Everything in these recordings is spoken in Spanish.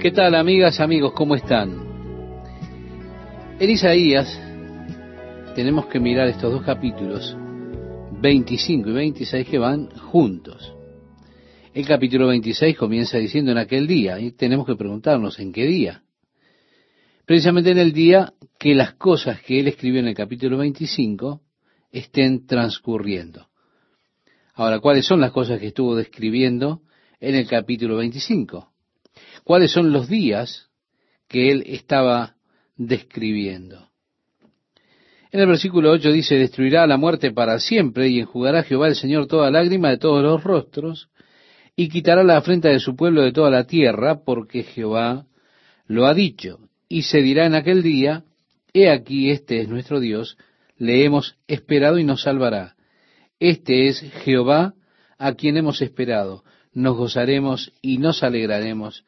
¿Qué tal amigas, amigos? ¿Cómo están? En Isaías tenemos que mirar estos dos capítulos, 25 y 26, que van juntos. El capítulo 26 comienza diciendo en aquel día, y tenemos que preguntarnos en qué día. Precisamente en el día que las cosas que él escribió en el capítulo 25 estén transcurriendo. Ahora, ¿cuáles son las cosas que estuvo describiendo en el capítulo 25? ¿Cuáles son los días que él estaba describiendo? En el versículo 8 dice, destruirá la muerte para siempre y enjugará Jehová el Señor toda lágrima de todos los rostros y quitará la afrenta de su pueblo de toda la tierra porque Jehová lo ha dicho. Y se dirá en aquel día, he aquí este es nuestro Dios, le hemos esperado y nos salvará. Este es Jehová a quien hemos esperado. Nos gozaremos y nos alegraremos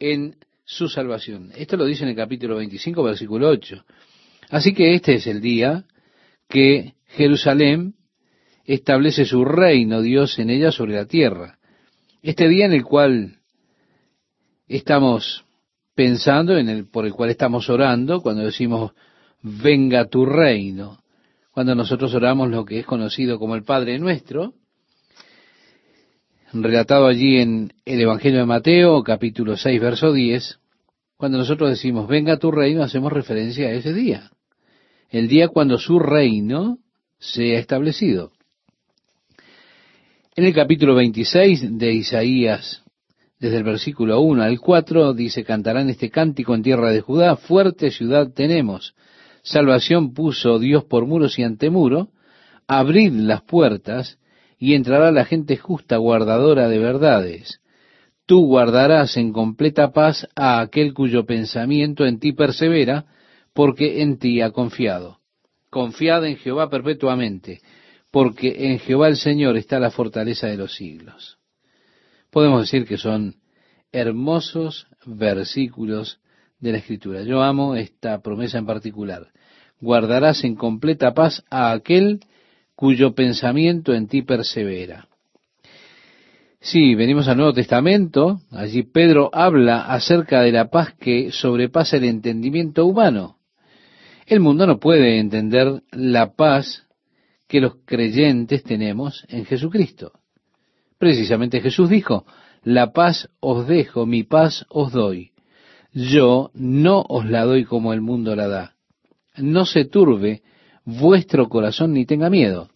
en su salvación. Esto lo dice en el capítulo 25, versículo 8. Así que este es el día que Jerusalén establece su reino, Dios en ella sobre la tierra. Este día en el cual estamos pensando, en el, por el cual estamos orando, cuando decimos, venga tu reino, cuando nosotros oramos lo que es conocido como el Padre nuestro, relatado allí en el Evangelio de Mateo, capítulo 6, verso 10, cuando nosotros decimos, venga tu reino, hacemos referencia a ese día, el día cuando su reino sea establecido. En el capítulo 26 de Isaías, desde el versículo 1 al 4, dice, cantarán este cántico en tierra de Judá, fuerte ciudad tenemos, salvación puso Dios por muros y antemuro, abrid las puertas, y entrará la gente justa, guardadora de verdades. Tú guardarás en completa paz a aquel cuyo pensamiento en ti persevera, porque en ti ha confiado. Confiad en Jehová perpetuamente, porque en Jehová el Señor está la fortaleza de los siglos. Podemos decir que son hermosos versículos de la Escritura. Yo amo esta promesa en particular. Guardarás en completa paz a aquel cuyo pensamiento en ti persevera. Sí, venimos al Nuevo Testamento, allí Pedro habla acerca de la paz que sobrepasa el entendimiento humano. El mundo no puede entender la paz que los creyentes tenemos en Jesucristo. Precisamente Jesús dijo, la paz os dejo, mi paz os doy. Yo no os la doy como el mundo la da. No se turbe vuestro corazón ni tenga miedo.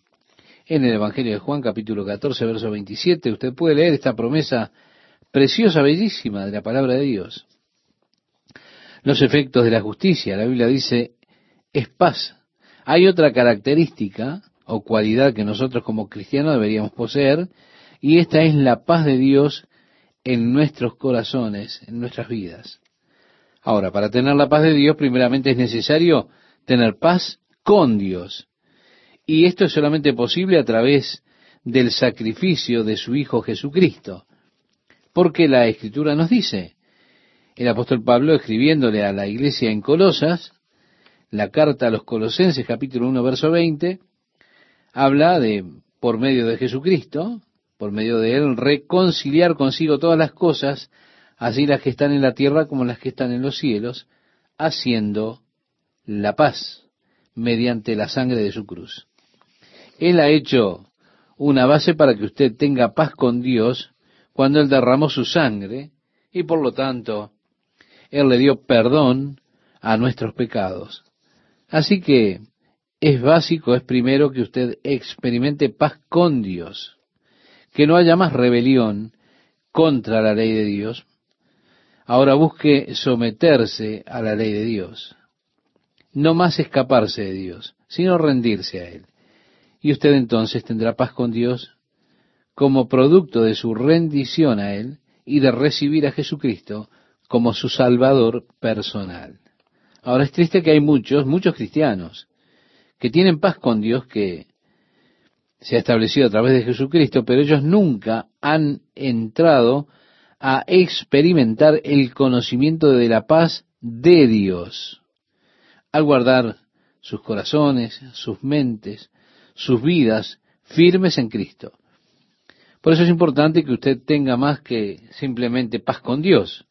En el Evangelio de Juan capítulo 14, verso 27, usted puede leer esta promesa preciosa, bellísima de la palabra de Dios. Los efectos de la justicia, la Biblia dice, es paz. Hay otra característica o cualidad que nosotros como cristianos deberíamos poseer, y esta es la paz de Dios en nuestros corazones, en nuestras vidas. Ahora, para tener la paz de Dios, primeramente es necesario tener paz con Dios. Y esto es solamente posible a través del sacrificio de su Hijo Jesucristo. Porque la Escritura nos dice, el apóstol Pablo escribiéndole a la iglesia en Colosas, la carta a los Colosenses capítulo 1 verso 20, habla de, por medio de Jesucristo, por medio de Él, reconciliar consigo todas las cosas, así las que están en la tierra como las que están en los cielos, haciendo la paz mediante la sangre de su cruz. Él ha hecho una base para que usted tenga paz con Dios cuando Él derramó su sangre y por lo tanto Él le dio perdón a nuestros pecados. Así que es básico, es primero que usted experimente paz con Dios, que no haya más rebelión contra la ley de Dios. Ahora busque someterse a la ley de Dios, no más escaparse de Dios, sino rendirse a Él y usted entonces tendrá paz con Dios como producto de su rendición a Él y de recibir a Jesucristo como su Salvador personal. Ahora es triste que hay muchos, muchos cristianos, que tienen paz con Dios que se ha establecido a través de Jesucristo, pero ellos nunca han entrado a experimentar el conocimiento de la paz de Dios. Al guardar sus corazones, sus mentes, sus vidas firmes en Cristo. Por eso es importante que usted tenga más que simplemente paz con Dios.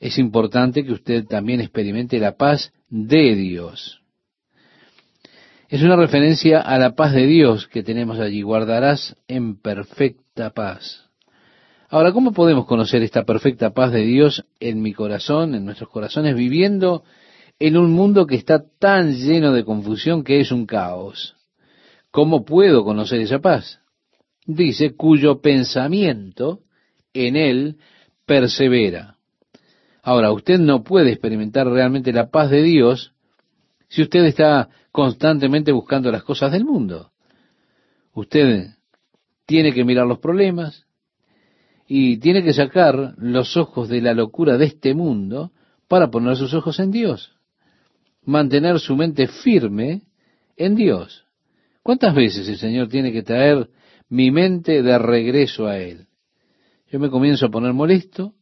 es importante que usted también experimente la paz de Dios. Es una referencia a la paz de Dios que tenemos allí. Guardarás en perfecta paz. Ahora, ¿cómo podemos conocer esta perfecta paz de Dios en mi corazón, en nuestros corazones, viviendo en un mundo que está tan lleno de confusión que es un caos? ¿Cómo puedo conocer esa paz? Dice, cuyo pensamiento en él persevera. Ahora, usted no puede experimentar realmente la paz de Dios si usted está constantemente buscando las cosas del mundo. Usted tiene que mirar los problemas y tiene que sacar los ojos de la locura de este mundo para poner sus ojos en Dios. Mantener su mente firme en Dios. ¿Cuántas veces el Señor tiene que traer mi mente de regreso a Él? Yo me comienzo a poner molesto,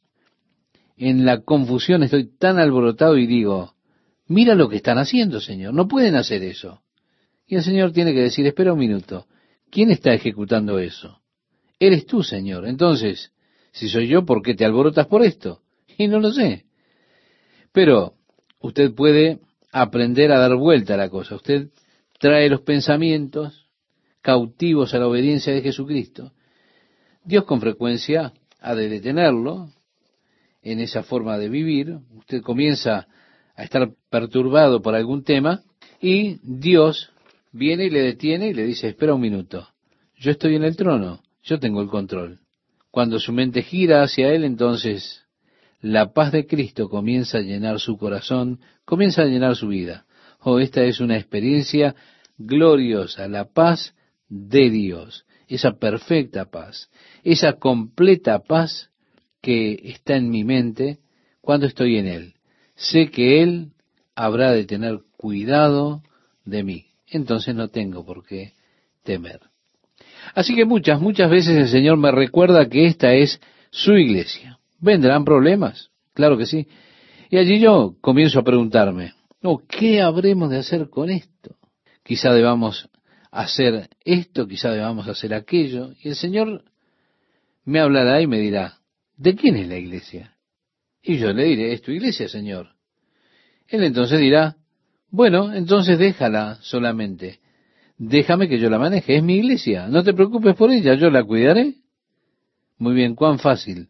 en la confusión estoy tan alborotado y digo, mira lo que están haciendo, Señor, no pueden hacer eso. Y el Señor tiene que decir, espera un minuto, ¿quién está ejecutando eso? Eres tú, Señor. Entonces, si soy yo, ¿por qué te alborotas por esto? Y no lo sé. Pero usted puede aprender a dar vuelta a la cosa. Usted trae los pensamientos cautivos a la obediencia de Jesucristo. Dios con frecuencia ha de detenerlo, en esa forma de vivir, usted comienza a estar perturbado por algún tema y Dios viene y le detiene y le dice, espera un minuto, yo estoy en el trono, yo tengo el control. Cuando su mente gira hacia Él, entonces la paz de Cristo comienza a llenar su corazón, comienza a llenar su vida. Oh, esta es una experiencia gloriosa, la paz de Dios, esa perfecta paz, esa completa paz que está en mi mente cuando estoy en Él. Sé que Él habrá de tener cuidado de mí. Entonces no tengo por qué temer. Así que muchas, muchas veces el Señor me recuerda que esta es su iglesia. ¿Vendrán problemas? Claro que sí. Y allí yo comienzo a preguntarme, oh, ¿qué habremos de hacer con esto? Quizá debamos hacer esto, quizá debamos hacer aquello. Y el Señor me hablará y me dirá, ¿de quién es la iglesia? Y yo le diré, es tu iglesia, Señor. Él entonces dirá, bueno, entonces déjala solamente. Déjame que yo la maneje, es mi iglesia. No te preocupes por ella, yo la cuidaré. Muy bien, cuán fácil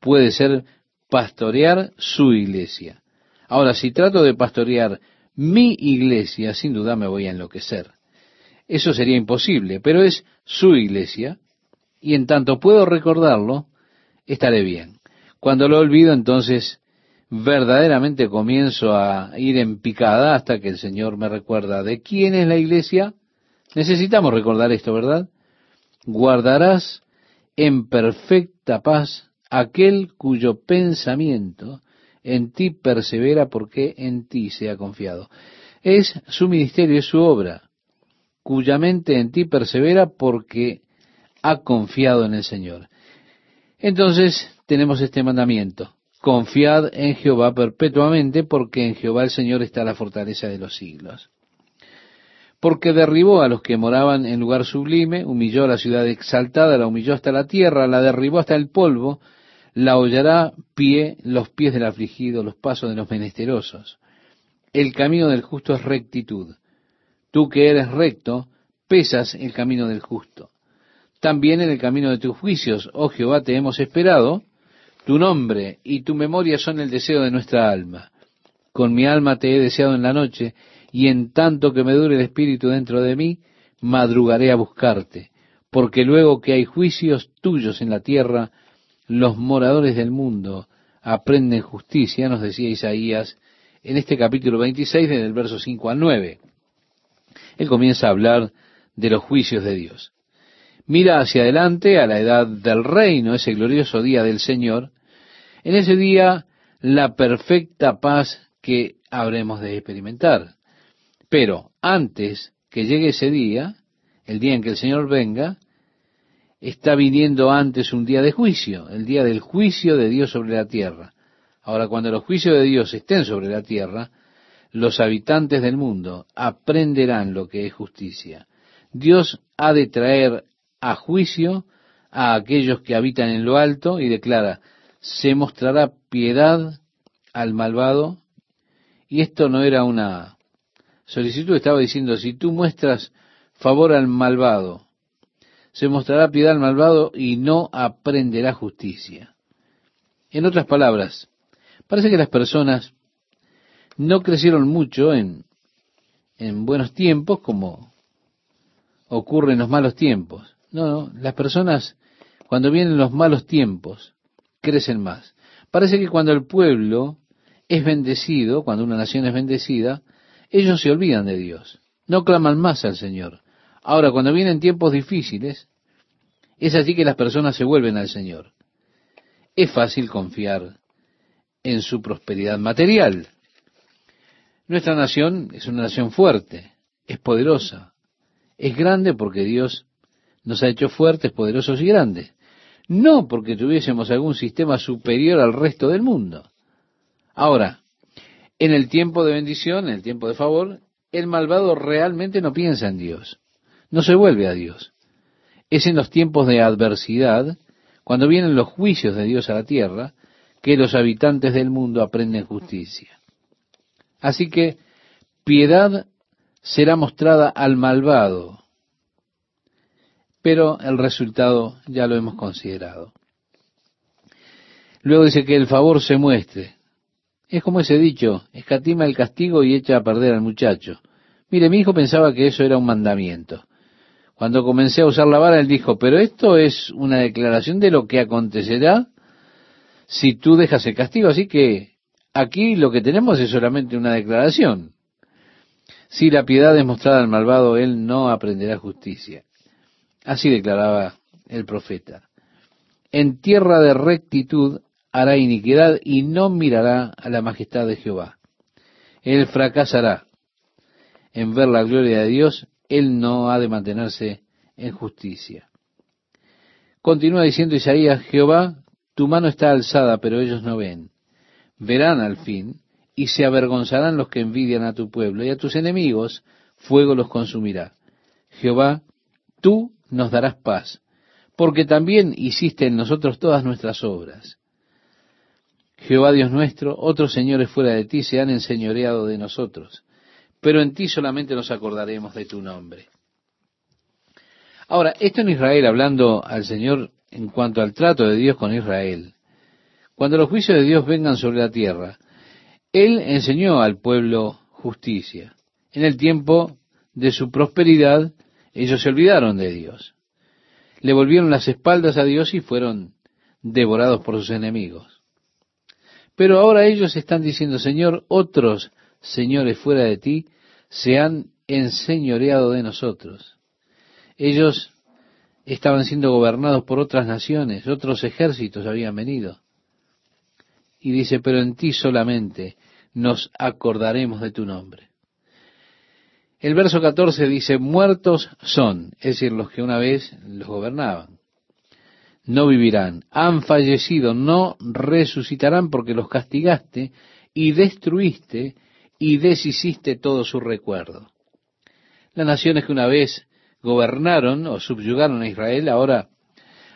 puede ser pastorear su iglesia. Ahora, si trato de pastorear mi iglesia, sin duda me voy a enloquecer. Eso sería imposible, pero es su iglesia, y en tanto puedo recordarlo, estaré bien. Cuando lo olvido, entonces verdaderamente comienzo a ir en picada hasta que el Señor me recuerda de quién es la iglesia. Necesitamos recordar esto, ¿verdad? Guardarás en perfecta paz aquel cuyo pensamiento en ti persevera porque en ti se ha confiado. Es su ministerio, es su obra, cuya mente en ti persevera porque ha confiado en el Señor. Entonces tenemos este mandamiento. Confiad en Jehová perpetuamente, porque en Jehová el Señor está la fortaleza de los siglos. Porque derribó a los que moraban en lugar sublime, humilló a la ciudad exaltada, la humilló hasta la tierra, la derribó hasta el polvo, la hollará pie los pies del afligido, los pasos de los menesterosos. El camino del justo es rectitud. Tú que eres recto, pesas el camino del justo. También en el camino de tus juicios, oh Jehová, te hemos esperado. Tu nombre y tu memoria son el deseo de nuestra alma. Con mi alma te he deseado en la noche, y en tanto que me dure el espíritu dentro de mí, madrugaré a buscarte, porque luego que hay juicios tuyos en la tierra, los moradores del mundo aprenden justicia, nos decía Isaías en este capítulo 26, desde el verso 5 al 9. Él comienza a hablar de los juicios de Dios. Mira hacia adelante a la edad del reino, ese glorioso día del Señor. En ese día, la perfecta paz que habremos de experimentar. Pero antes que llegue ese día, el día en que el Señor venga, está viniendo antes un día de juicio, el día del juicio de Dios sobre la tierra. Ahora, cuando los juicios de Dios estén sobre la tierra, los habitantes del mundo aprenderán lo que es justicia. Dios ha de traer a juicio a aquellos que habitan en lo alto y declara, se mostrará piedad al malvado, y esto no era una solicitud, estaba diciendo, si tú muestras favor al malvado, se mostrará piedad al malvado y no aprenderá justicia. En otras palabras, parece que las personas no crecieron mucho en, en buenos tiempos como ocurre en los malos tiempos. No, no, las personas cuando vienen los malos tiempos crecen más. Parece que cuando el pueblo es bendecido, cuando una nación es bendecida, ellos se olvidan de Dios, no claman más al Señor. Ahora, cuando vienen tiempos difíciles, es así que las personas se vuelven al Señor. Es fácil confiar en su prosperidad material. Nuestra nación es una nación fuerte, es poderosa, es grande porque Dios nos ha hecho fuertes, poderosos y grandes. No porque tuviésemos algún sistema superior al resto del mundo. Ahora, en el tiempo de bendición, en el tiempo de favor, el malvado realmente no piensa en Dios, no se vuelve a Dios. Es en los tiempos de adversidad, cuando vienen los juicios de Dios a la tierra, que los habitantes del mundo aprenden justicia. Así que piedad será mostrada al malvado, pero el resultado ya lo hemos considerado. Luego dice que el favor se muestre. Es como ese dicho, escatima el castigo y echa a perder al muchacho. Mire, mi hijo pensaba que eso era un mandamiento. Cuando comencé a usar la vara, él dijo, pero esto es una declaración de lo que acontecerá si tú dejas el castigo. Así que aquí lo que tenemos es solamente una declaración. Si la piedad es mostrada al malvado, él no aprenderá justicia. Así declaraba el profeta. En tierra de rectitud hará iniquidad y no mirará a la majestad de Jehová. Él fracasará en ver la gloria de Dios él no ha de mantenerse en justicia. Continúa diciendo Isaías, Jehová, tu mano está alzada, pero ellos no ven. Verán al fin, y se avergonzarán los que envidian a tu pueblo, y a tus enemigos fuego los consumirá. Jehová, tú nos darás paz, porque también hiciste en nosotros todas nuestras obras. Jehová Dios nuestro, otros señores fuera de ti se han enseñoreado de nosotros pero en ti solamente nos acordaremos de tu nombre. Ahora, esto en Israel, hablando al Señor en cuanto al trato de Dios con Israel, cuando los juicios de Dios vengan sobre la tierra, Él enseñó al pueblo justicia. En el tiempo de su prosperidad, ellos se olvidaron de Dios. Le volvieron las espaldas a Dios y fueron devorados por sus enemigos. Pero ahora ellos están diciendo, Señor, otros señores fuera de ti se han enseñoreado de nosotros. Ellos estaban siendo gobernados por otras naciones, otros ejércitos habían venido. Y dice, pero en ti solamente nos acordaremos de tu nombre. El verso 14 dice, muertos son, es decir, los que una vez los gobernaban. No vivirán, han fallecido, no resucitarán porque los castigaste y destruiste y deshiciste todo su recuerdo. Las naciones que una vez gobernaron o subyugaron a Israel, ahora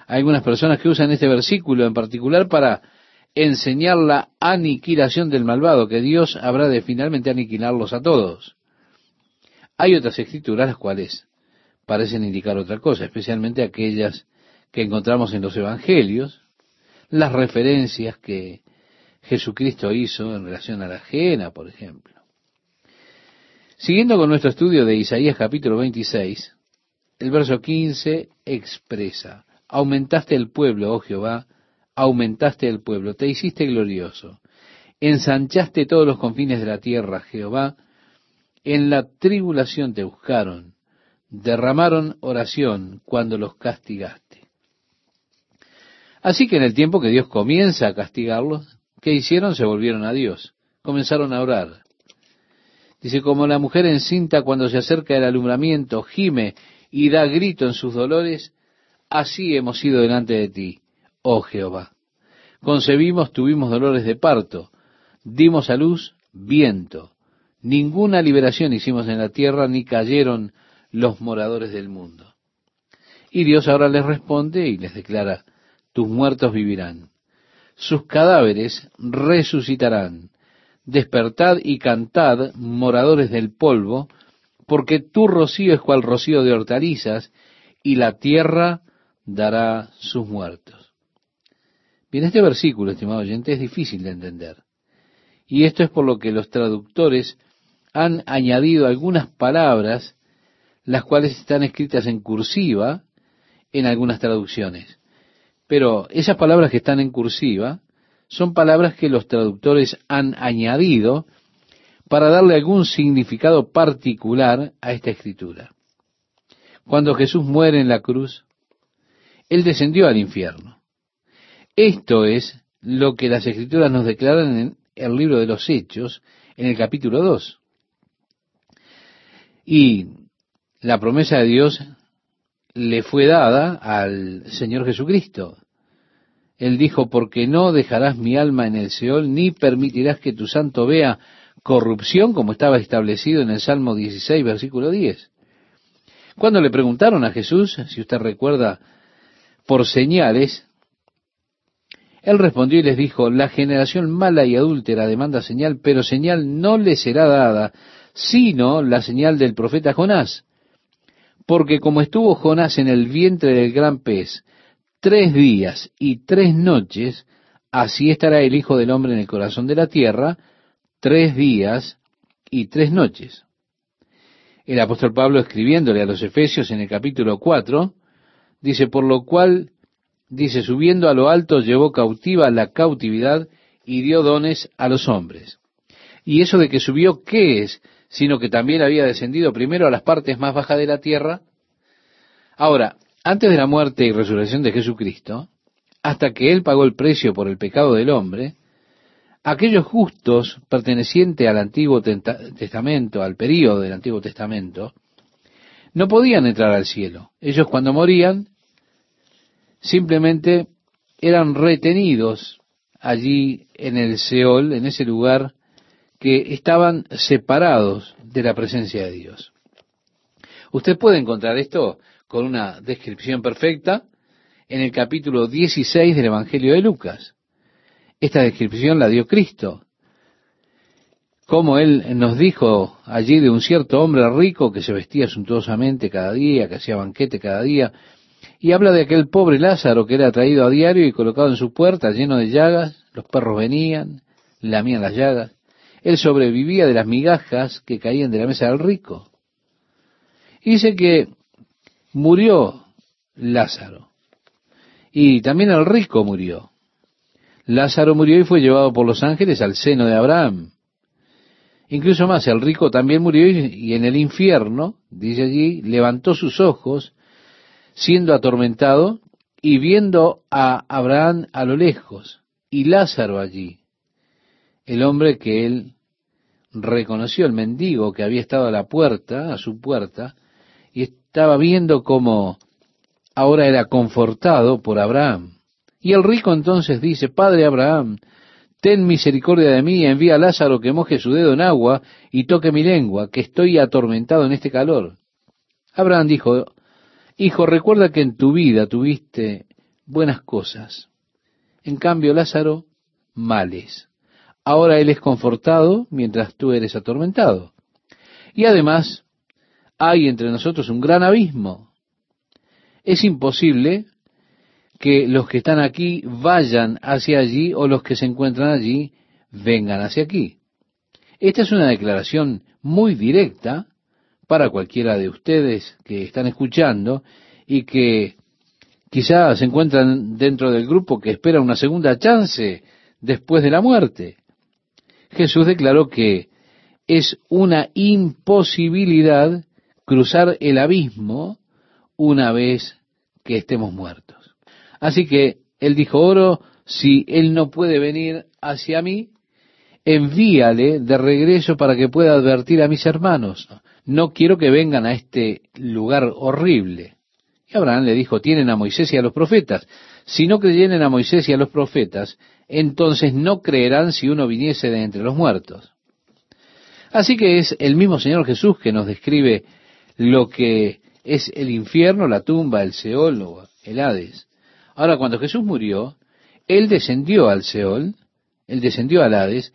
hay algunas personas que usan este versículo en particular para enseñar la aniquilación del malvado, que Dios habrá de finalmente aniquilarlos a todos. Hay otras escrituras las cuales parecen indicar otra cosa, especialmente aquellas que encontramos en los evangelios, las referencias que Jesucristo hizo en relación a la ajena, por ejemplo. Siguiendo con nuestro estudio de Isaías capítulo 26, el verso 15 expresa, aumentaste el pueblo, oh Jehová, aumentaste el pueblo, te hiciste glorioso, ensanchaste todos los confines de la tierra, Jehová, en la tribulación te buscaron, derramaron oración cuando los castigaste. Así que en el tiempo que Dios comienza a castigarlos, ¿qué hicieron? Se volvieron a Dios, comenzaron a orar. Dice, como la mujer encinta cuando se acerca el alumbramiento, gime y da grito en sus dolores, así hemos sido delante de ti, oh Jehová. Concebimos, tuvimos dolores de parto, dimos a luz viento. Ninguna liberación hicimos en la tierra, ni cayeron los moradores del mundo. Y Dios ahora les responde y les declara, tus muertos vivirán. sus cadáveres resucitarán. Despertad y cantad, moradores del polvo, porque tu rocío es cual rocío de hortalizas, y la tierra dará sus muertos. Bien, este versículo, estimado oyente, es difícil de entender. Y esto es por lo que los traductores han añadido algunas palabras, las cuales están escritas en cursiva en algunas traducciones. Pero esas palabras que están en cursiva son palabras que los traductores han añadido para darle algún significado particular a esta escritura. Cuando Jesús muere en la cruz, Él descendió al infierno. Esto es lo que las escrituras nos declaran en el libro de los Hechos, en el capítulo 2. Y la promesa de Dios le fue dada al Señor Jesucristo. Él dijo, porque no dejarás mi alma en el Seol, ni permitirás que tu santo vea corrupción, como estaba establecido en el Salmo 16, versículo 10. Cuando le preguntaron a Jesús, si usted recuerda, por señales, él respondió y les dijo, la generación mala y adúltera demanda señal, pero señal no le será dada, sino la señal del profeta Jonás. Porque como estuvo Jonás en el vientre del gran pez tres días y tres noches, así estará el Hijo del Hombre en el corazón de la tierra, tres días y tres noches. El apóstol Pablo escribiéndole a los Efesios en el capítulo 4, dice, por lo cual, dice, subiendo a lo alto llevó cautiva la cautividad y dio dones a los hombres. Y eso de que subió, ¿qué es? sino que también había descendido primero a las partes más bajas de la tierra. Ahora, antes de la muerte y resurrección de Jesucristo, hasta que Él pagó el precio por el pecado del hombre, aquellos justos pertenecientes al Antiguo Testamento, al período del Antiguo Testamento, no podían entrar al cielo. Ellos cuando morían, simplemente eran retenidos allí en el Seol, en ese lugar que estaban separados de la presencia de Dios. Usted puede encontrar esto con una descripción perfecta en el capítulo 16 del Evangelio de Lucas. Esta descripción la dio Cristo. Como Él nos dijo allí de un cierto hombre rico que se vestía suntuosamente cada día, que hacía banquete cada día, y habla de aquel pobre Lázaro que era traído a diario y colocado en su puerta lleno de llagas, los perros venían, lamían las llagas. Él sobrevivía de las migajas que caían de la mesa del rico. Y dice que murió Lázaro. Y también el rico murió. Lázaro murió y fue llevado por los ángeles al seno de Abraham. Incluso más, el rico también murió y en el infierno, dice allí, levantó sus ojos, siendo atormentado y viendo a Abraham a lo lejos y Lázaro allí el hombre que él reconoció, el mendigo que había estado a la puerta, a su puerta, estaba viendo cómo ahora era confortado por Abraham. Y el rico entonces dice, Padre Abraham, ten misericordia de mí, envía a Lázaro que moje su dedo en agua y toque mi lengua, que estoy atormentado en este calor. Abraham dijo, Hijo, recuerda que en tu vida tuviste buenas cosas, en cambio Lázaro, males ahora Él es confortado mientras tú eres atormentado. Y además, hay entre nosotros un gran abismo. Es imposible que los que están aquí vayan hacia allí o los que se encuentran allí vengan hacia aquí. Esta es una declaración muy directa para cualquiera de ustedes que están escuchando y que quizás se encuentran dentro del grupo que espera una segunda chance después de la muerte. Jesús declaró que es una imposibilidad cruzar el abismo una vez que estemos muertos. Así que él dijo, oro, si él no puede venir hacia mí, envíale de regreso para que pueda advertir a mis hermanos. No quiero que vengan a este lugar horrible. Y Abraham le dijo, tienen a Moisés y a los profetas. Si no creyeren a Moisés y a los profetas, entonces no creerán si uno viniese de entre los muertos. Así que es el mismo Señor Jesús que nos describe lo que es el infierno, la tumba, el Seol el Hades. Ahora, cuando Jesús murió, Él descendió al Seol, él descendió al Hades,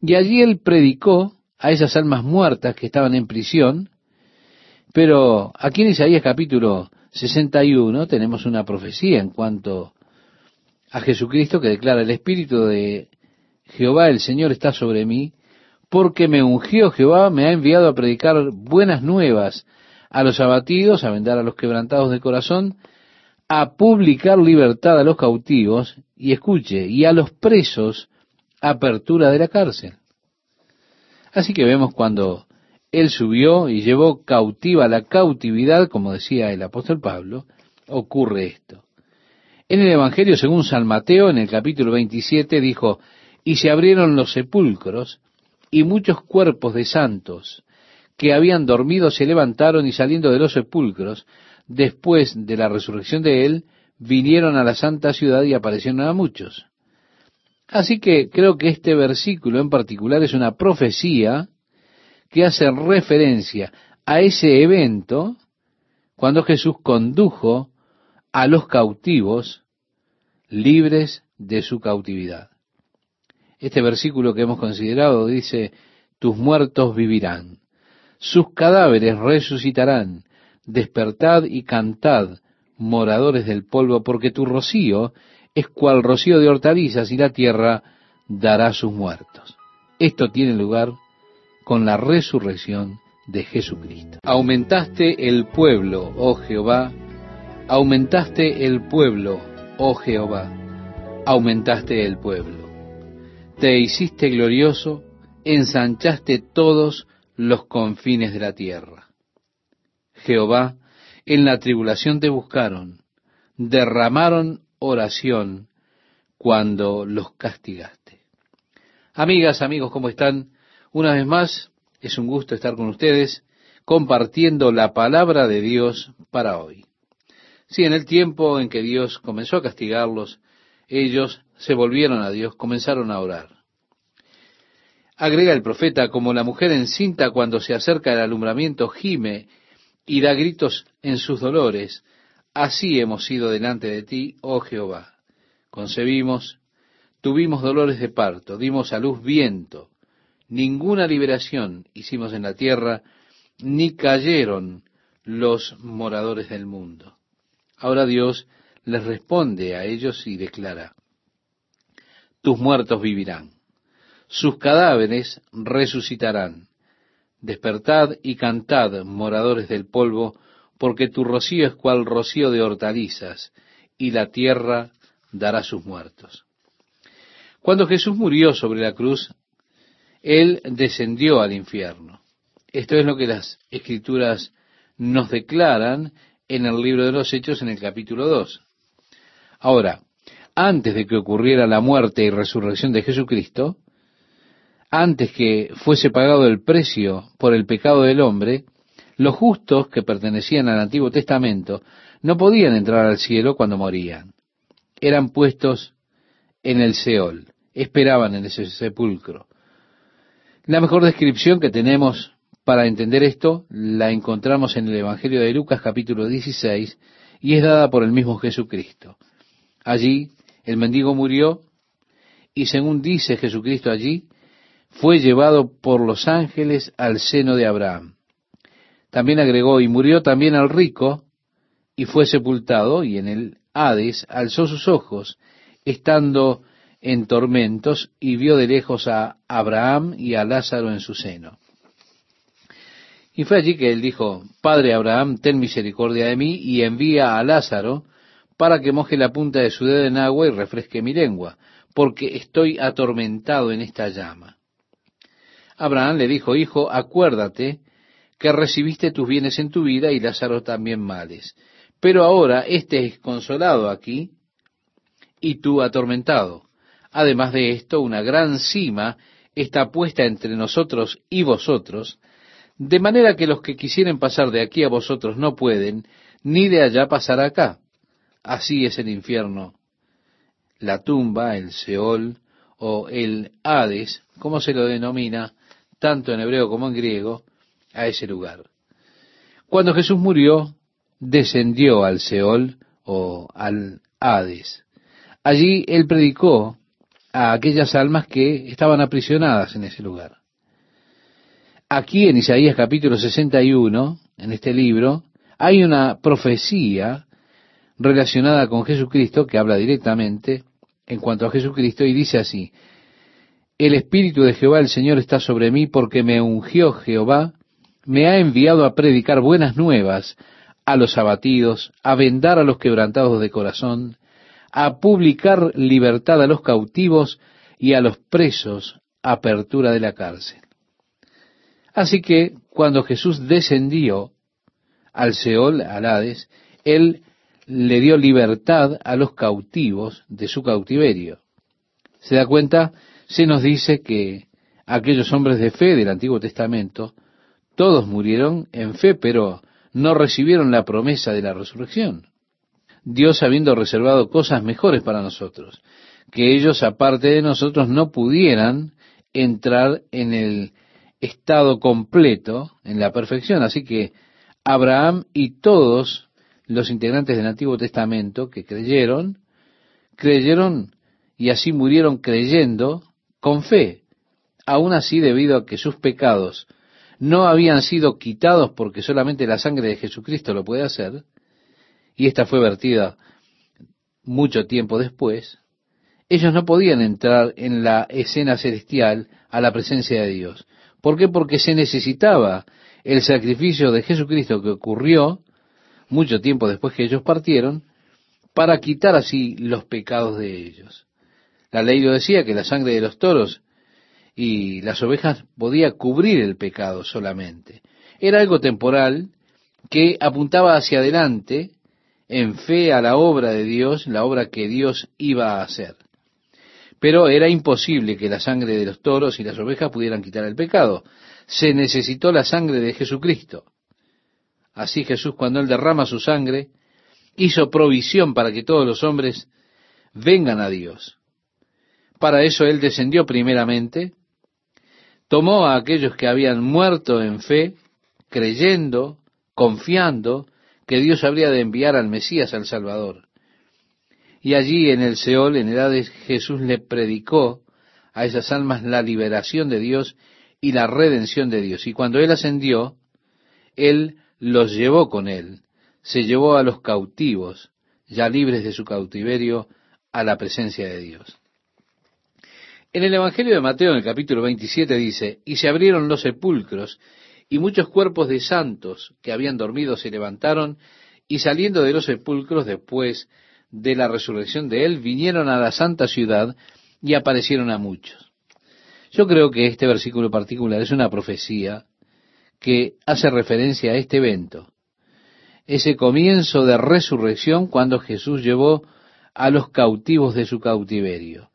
y allí él predicó a esas almas muertas que estaban en prisión, pero aquí en Isaías capítulo 61 tenemos una profecía en cuanto a Jesucristo que declara el Espíritu de Jehová el Señor está sobre mí, porque me ungió Jehová, me ha enviado a predicar buenas nuevas a los abatidos, a vendar a los quebrantados de corazón, a publicar libertad a los cautivos, y escuche, y a los presos apertura de la cárcel. Así que vemos cuando él subió y llevó cautiva la cautividad, como decía el apóstol Pablo, ocurre esto. En el Evangelio, según San Mateo, en el capítulo 27, dijo, y se abrieron los sepulcros, y muchos cuerpos de santos que habían dormido se levantaron y saliendo de los sepulcros, después de la resurrección de él, vinieron a la santa ciudad y aparecieron a muchos. Así que creo que este versículo en particular es una profecía que hace referencia a ese evento cuando Jesús condujo a los cautivos libres de su cautividad. Este versículo que hemos considerado dice, tus muertos vivirán, sus cadáveres resucitarán, despertad y cantad, moradores del polvo, porque tu rocío es cual rocío de hortalizas y la tierra dará sus muertos. Esto tiene lugar con la resurrección de Jesucristo. Aumentaste el pueblo, oh Jehová, aumentaste el pueblo, oh Jehová, aumentaste el pueblo. Te hiciste glorioso, ensanchaste todos los confines de la tierra. Jehová, en la tribulación te buscaron, derramaron oración cuando los castigaste. Amigas, amigos, ¿cómo están? Una vez más, es un gusto estar con ustedes compartiendo la palabra de Dios para hoy. Si en el tiempo en que Dios comenzó a castigarlos, ellos se volvieron a Dios, comenzaron a orar. Agrega el profeta, como la mujer encinta cuando se acerca el alumbramiento gime y da gritos en sus dolores, así hemos sido delante de ti, oh Jehová. Concebimos, tuvimos dolores de parto, dimos a luz viento, ninguna liberación hicimos en la tierra, ni cayeron los moradores del mundo. Ahora Dios les responde a ellos y declara, tus muertos vivirán, sus cadáveres resucitarán. Despertad y cantad, moradores del polvo, porque tu rocío es cual rocío de hortalizas, y la tierra dará sus muertos. Cuando Jesús murió sobre la cruz, él descendió al infierno. Esto es lo que las escrituras nos declaran en el libro de los Hechos en el capítulo 2. Ahora, antes de que ocurriera la muerte y resurrección de Jesucristo, antes que fuese pagado el precio por el pecado del hombre, los justos que pertenecían al Antiguo Testamento no podían entrar al cielo cuando morían. Eran puestos en el Seol, esperaban en ese sepulcro. La mejor descripción que tenemos para entender esto la encontramos en el Evangelio de Lucas capítulo 16 y es dada por el mismo Jesucristo. Allí el mendigo murió y según dice Jesucristo allí, fue llevado por los ángeles al seno de Abraham. También agregó, y murió también al rico, y fue sepultado, y en el Hades alzó sus ojos, estando en tormentos y vio de lejos a Abraham y a Lázaro en su seno. Y fue allí que él dijo, Padre Abraham, ten misericordia de mí y envía a Lázaro para que moje la punta de su dedo en agua y refresque mi lengua, porque estoy atormentado en esta llama. Abraham le dijo, Hijo, acuérdate que recibiste tus bienes en tu vida y Lázaro también males. Pero ahora éste es consolado aquí y tú atormentado. Además de esto, una gran cima está puesta entre nosotros y vosotros, de manera que los que quisieren pasar de aquí a vosotros no pueden, ni de allá pasar acá. Así es el infierno, la tumba, el Seol o el Hades, como se lo denomina tanto en hebreo como en griego, a ese lugar. Cuando Jesús murió, descendió al Seol o al Hades. Allí él predicó a aquellas almas que estaban aprisionadas en ese lugar. Aquí en Isaías capítulo 61, en este libro, hay una profecía relacionada con Jesucristo que habla directamente en cuanto a Jesucristo y dice así, el Espíritu de Jehová el Señor está sobre mí porque me ungió Jehová, me ha enviado a predicar buenas nuevas a los abatidos, a vendar a los quebrantados de corazón, a publicar libertad a los cautivos y a los presos apertura de la cárcel. Así que cuando Jesús descendió al Seol, al Hades, él le dio libertad a los cautivos de su cautiverio. ¿Se da cuenta? Se nos dice que aquellos hombres de fe del Antiguo Testamento, todos murieron en fe, pero no recibieron la promesa de la resurrección. Dios habiendo reservado cosas mejores para nosotros, que ellos aparte de nosotros no pudieran entrar en el estado completo, en la perfección. Así que Abraham y todos los integrantes del Antiguo Testamento que creyeron, creyeron y así murieron creyendo con fe, aún así debido a que sus pecados no habían sido quitados porque solamente la sangre de Jesucristo lo puede hacer, y esta fue vertida mucho tiempo después, ellos no podían entrar en la escena celestial a la presencia de Dios. ¿Por qué? Porque se necesitaba el sacrificio de Jesucristo que ocurrió mucho tiempo después que ellos partieron, para quitar así los pecados de ellos. La ley lo decía que la sangre de los toros y las ovejas podía cubrir el pecado solamente. Era algo temporal que apuntaba hacia adelante en fe a la obra de Dios, la obra que Dios iba a hacer. Pero era imposible que la sangre de los toros y las ovejas pudieran quitar el pecado. Se necesitó la sangre de Jesucristo. Así Jesús, cuando Él derrama su sangre, hizo provisión para que todos los hombres vengan a Dios. Para eso Él descendió primeramente, tomó a aquellos que habían muerto en fe, creyendo, confiando, que Dios habría de enviar al Mesías, al Salvador. Y allí en el Seol, en edades, Jesús le predicó a esas almas la liberación de Dios y la redención de Dios. Y cuando Él ascendió, Él los llevó con Él, se llevó a los cautivos, ya libres de su cautiverio, a la presencia de Dios. En el Evangelio de Mateo, en el capítulo 27, dice, y se abrieron los sepulcros, y muchos cuerpos de santos que habían dormido se levantaron y saliendo de los sepulcros después de la resurrección de él, vinieron a la santa ciudad y aparecieron a muchos. Yo creo que este versículo particular es una profecía que hace referencia a este evento, ese comienzo de resurrección cuando Jesús llevó a los cautivos de su cautiverio.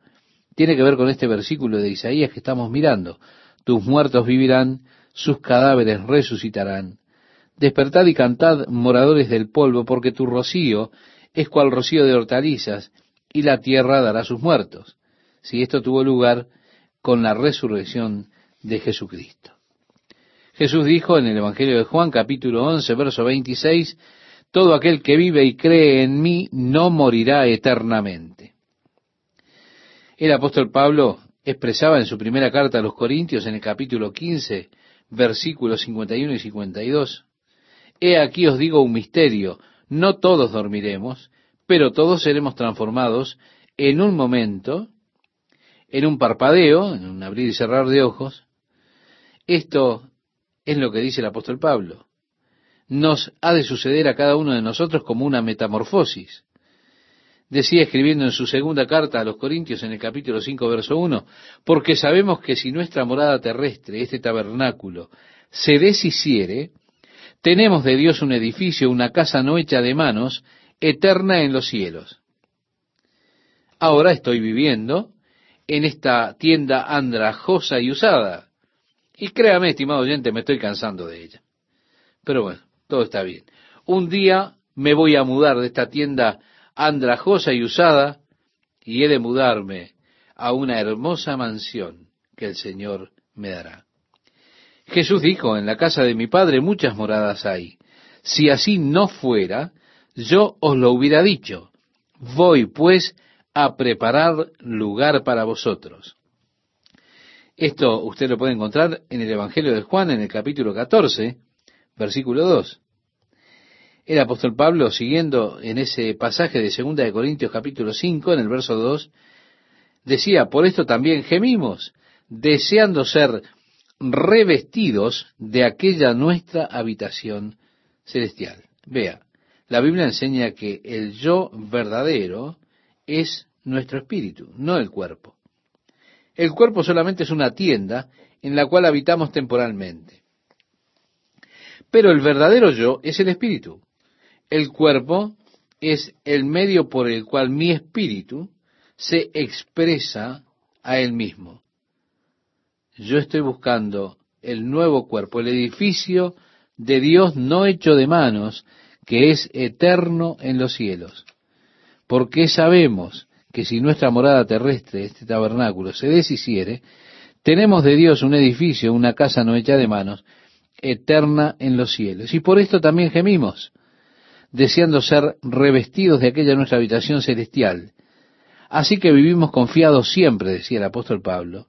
Tiene que ver con este versículo de Isaías que estamos mirando. Tus muertos vivirán, sus cadáveres resucitarán. Despertad y cantad, moradores del polvo, porque tu rocío es cual rocío de hortalizas, y la tierra dará sus muertos. Si esto tuvo lugar con la resurrección de Jesucristo. Jesús dijo en el Evangelio de Juan capítulo 11, verso 26, Todo aquel que vive y cree en mí no morirá eternamente. El apóstol Pablo expresaba en su primera carta a los Corintios en el capítulo 15, versículos 51 y 52. He aquí os digo un misterio, no todos dormiremos, pero todos seremos transformados en un momento, en un parpadeo, en un abrir y cerrar de ojos. Esto es lo que dice el apóstol Pablo. Nos ha de suceder a cada uno de nosotros como una metamorfosis. Decía escribiendo en su segunda carta a los Corintios en el capítulo 5, verso 1, porque sabemos que si nuestra morada terrestre, este tabernáculo, se deshiciere, tenemos de Dios un edificio, una casa no hecha de manos, eterna en los cielos. Ahora estoy viviendo en esta tienda andrajosa y usada. Y créame, estimado oyente, me estoy cansando de ella. Pero bueno, todo está bien. Un día me voy a mudar de esta tienda andrajosa y usada, y he de mudarme a una hermosa mansión que el Señor me dará. Jesús dijo, en la casa de mi Padre muchas moradas hay. Si así no fuera, yo os lo hubiera dicho. Voy, pues, a preparar lugar para vosotros. Esto usted lo puede encontrar en el Evangelio de Juan, en el capítulo 14, versículo 2. El apóstol Pablo, siguiendo en ese pasaje de 2 de Corintios capítulo 5, en el verso 2, decía, por esto también gemimos, deseando ser revestidos de aquella nuestra habitación celestial. Vea, la Biblia enseña que el yo verdadero es nuestro espíritu, no el cuerpo. El cuerpo solamente es una tienda en la cual habitamos temporalmente. Pero el verdadero yo es el espíritu. El cuerpo es el medio por el cual mi espíritu se expresa a él mismo. Yo estoy buscando el nuevo cuerpo, el edificio de Dios no hecho de manos, que es eterno en los cielos. Porque sabemos que si nuestra morada terrestre, este tabernáculo, se deshiciere, tenemos de Dios un edificio, una casa no hecha de manos, eterna en los cielos. Y por esto también gemimos, deseando ser revestidos de aquella nuestra habitación celestial. Así que vivimos confiados siempre, decía el apóstol Pablo,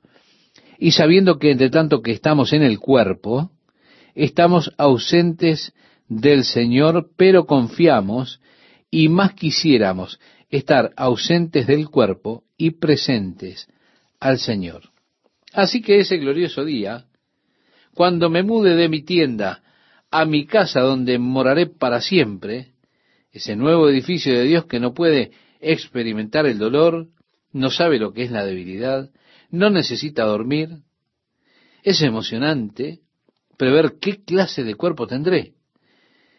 y sabiendo que entre tanto que estamos en el cuerpo, estamos ausentes del Señor, pero confiamos y más quisiéramos estar ausentes del cuerpo y presentes al Señor. Así que ese glorioso día, cuando me mude de mi tienda a mi casa donde moraré para siempre, ese nuevo edificio de Dios que no puede experimentar el dolor, no sabe lo que es la debilidad, no necesita dormir, es emocionante prever qué clase de cuerpo tendré.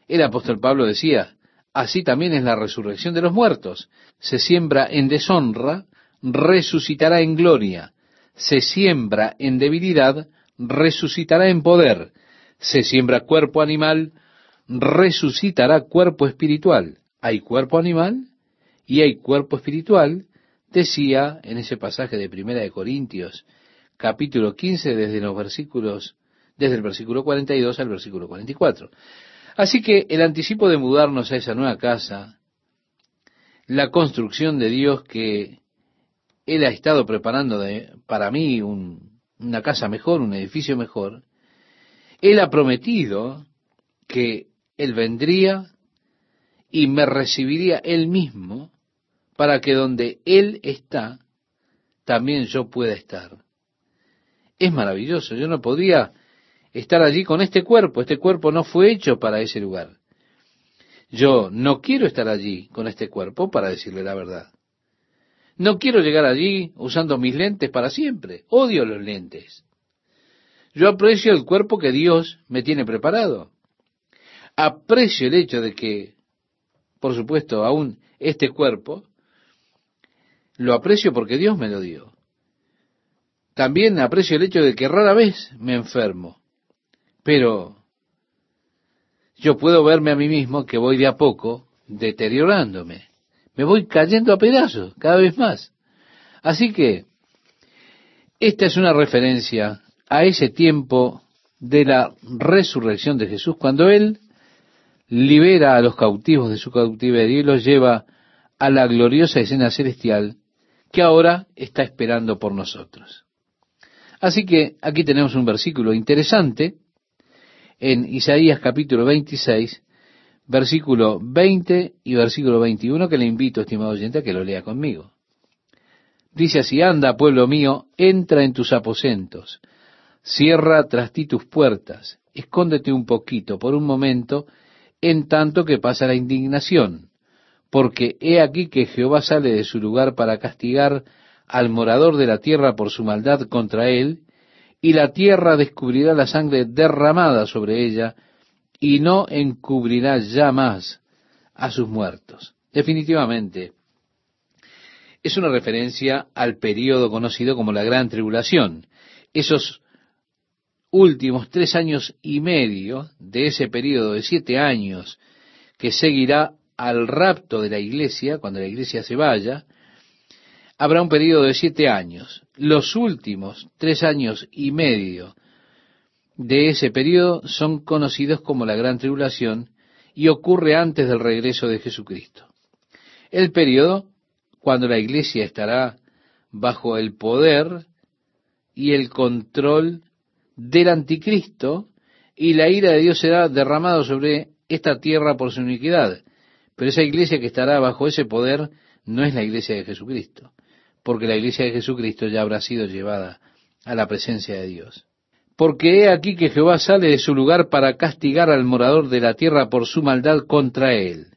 El apóstol Pablo decía, así también es la resurrección de los muertos. Se siembra en deshonra, resucitará en gloria. Se siembra en debilidad, resucitará en poder. Se siembra cuerpo animal, resucitará cuerpo espiritual. Hay cuerpo animal y hay cuerpo espiritual, decía en ese pasaje de Primera de Corintios, capítulo 15, desde los versículos, desde el versículo 42 al versículo 44. Así que el anticipo de mudarnos a esa nueva casa, la construcción de Dios que Él ha estado preparando para mí una casa mejor, un edificio mejor, Él ha prometido que Él vendría y me recibiría Él mismo para que donde Él está, también yo pueda estar. Es maravilloso, yo no podría estar allí con este cuerpo. Este cuerpo no fue hecho para ese lugar. Yo no quiero estar allí con este cuerpo para decirle la verdad. No quiero llegar allí usando mis lentes para siempre. Odio los lentes. Yo aprecio el cuerpo que Dios me tiene preparado. Aprecio el hecho de que, por supuesto, aún este cuerpo, lo aprecio porque Dios me lo dio. También aprecio el hecho de que rara vez me enfermo. Pero yo puedo verme a mí mismo que voy de a poco deteriorándome. Me voy cayendo a pedazos cada vez más. Así que esta es una referencia a ese tiempo de la resurrección de Jesús, cuando Él libera a los cautivos de su cautiverio y los lleva a la gloriosa escena celestial que ahora está esperando por nosotros. Así que aquí tenemos un versículo interesante en Isaías capítulo 26, versículo 20 y versículo 21, que le invito, estimado oyente, a que lo lea conmigo. Dice así, anda, pueblo mío, entra en tus aposentos, cierra tras ti tus puertas, escóndete un poquito, por un momento, en tanto que pasa la indignación, porque he aquí que Jehová sale de su lugar para castigar al morador de la tierra por su maldad contra él, y la tierra descubrirá la sangre derramada sobre ella, y no encubrirá ya más a sus muertos. Definitivamente, es una referencia al periodo conocido como la Gran Tribulación. Esos últimos tres años y medio de ese periodo de siete años que seguirá al rapto de la iglesia, cuando la iglesia se vaya, habrá un periodo de siete años. Los últimos tres años y medio de ese periodo son conocidos como la gran tribulación y ocurre antes del regreso de Jesucristo. El periodo cuando la iglesia estará bajo el poder y el control del anticristo y la ira de Dios será derramada sobre esta tierra por su iniquidad. Pero esa iglesia que estará bajo ese poder no es la iglesia de Jesucristo, porque la iglesia de Jesucristo ya habrá sido llevada a la presencia de Dios. Porque he aquí que Jehová sale de su lugar para castigar al morador de la tierra por su maldad contra él.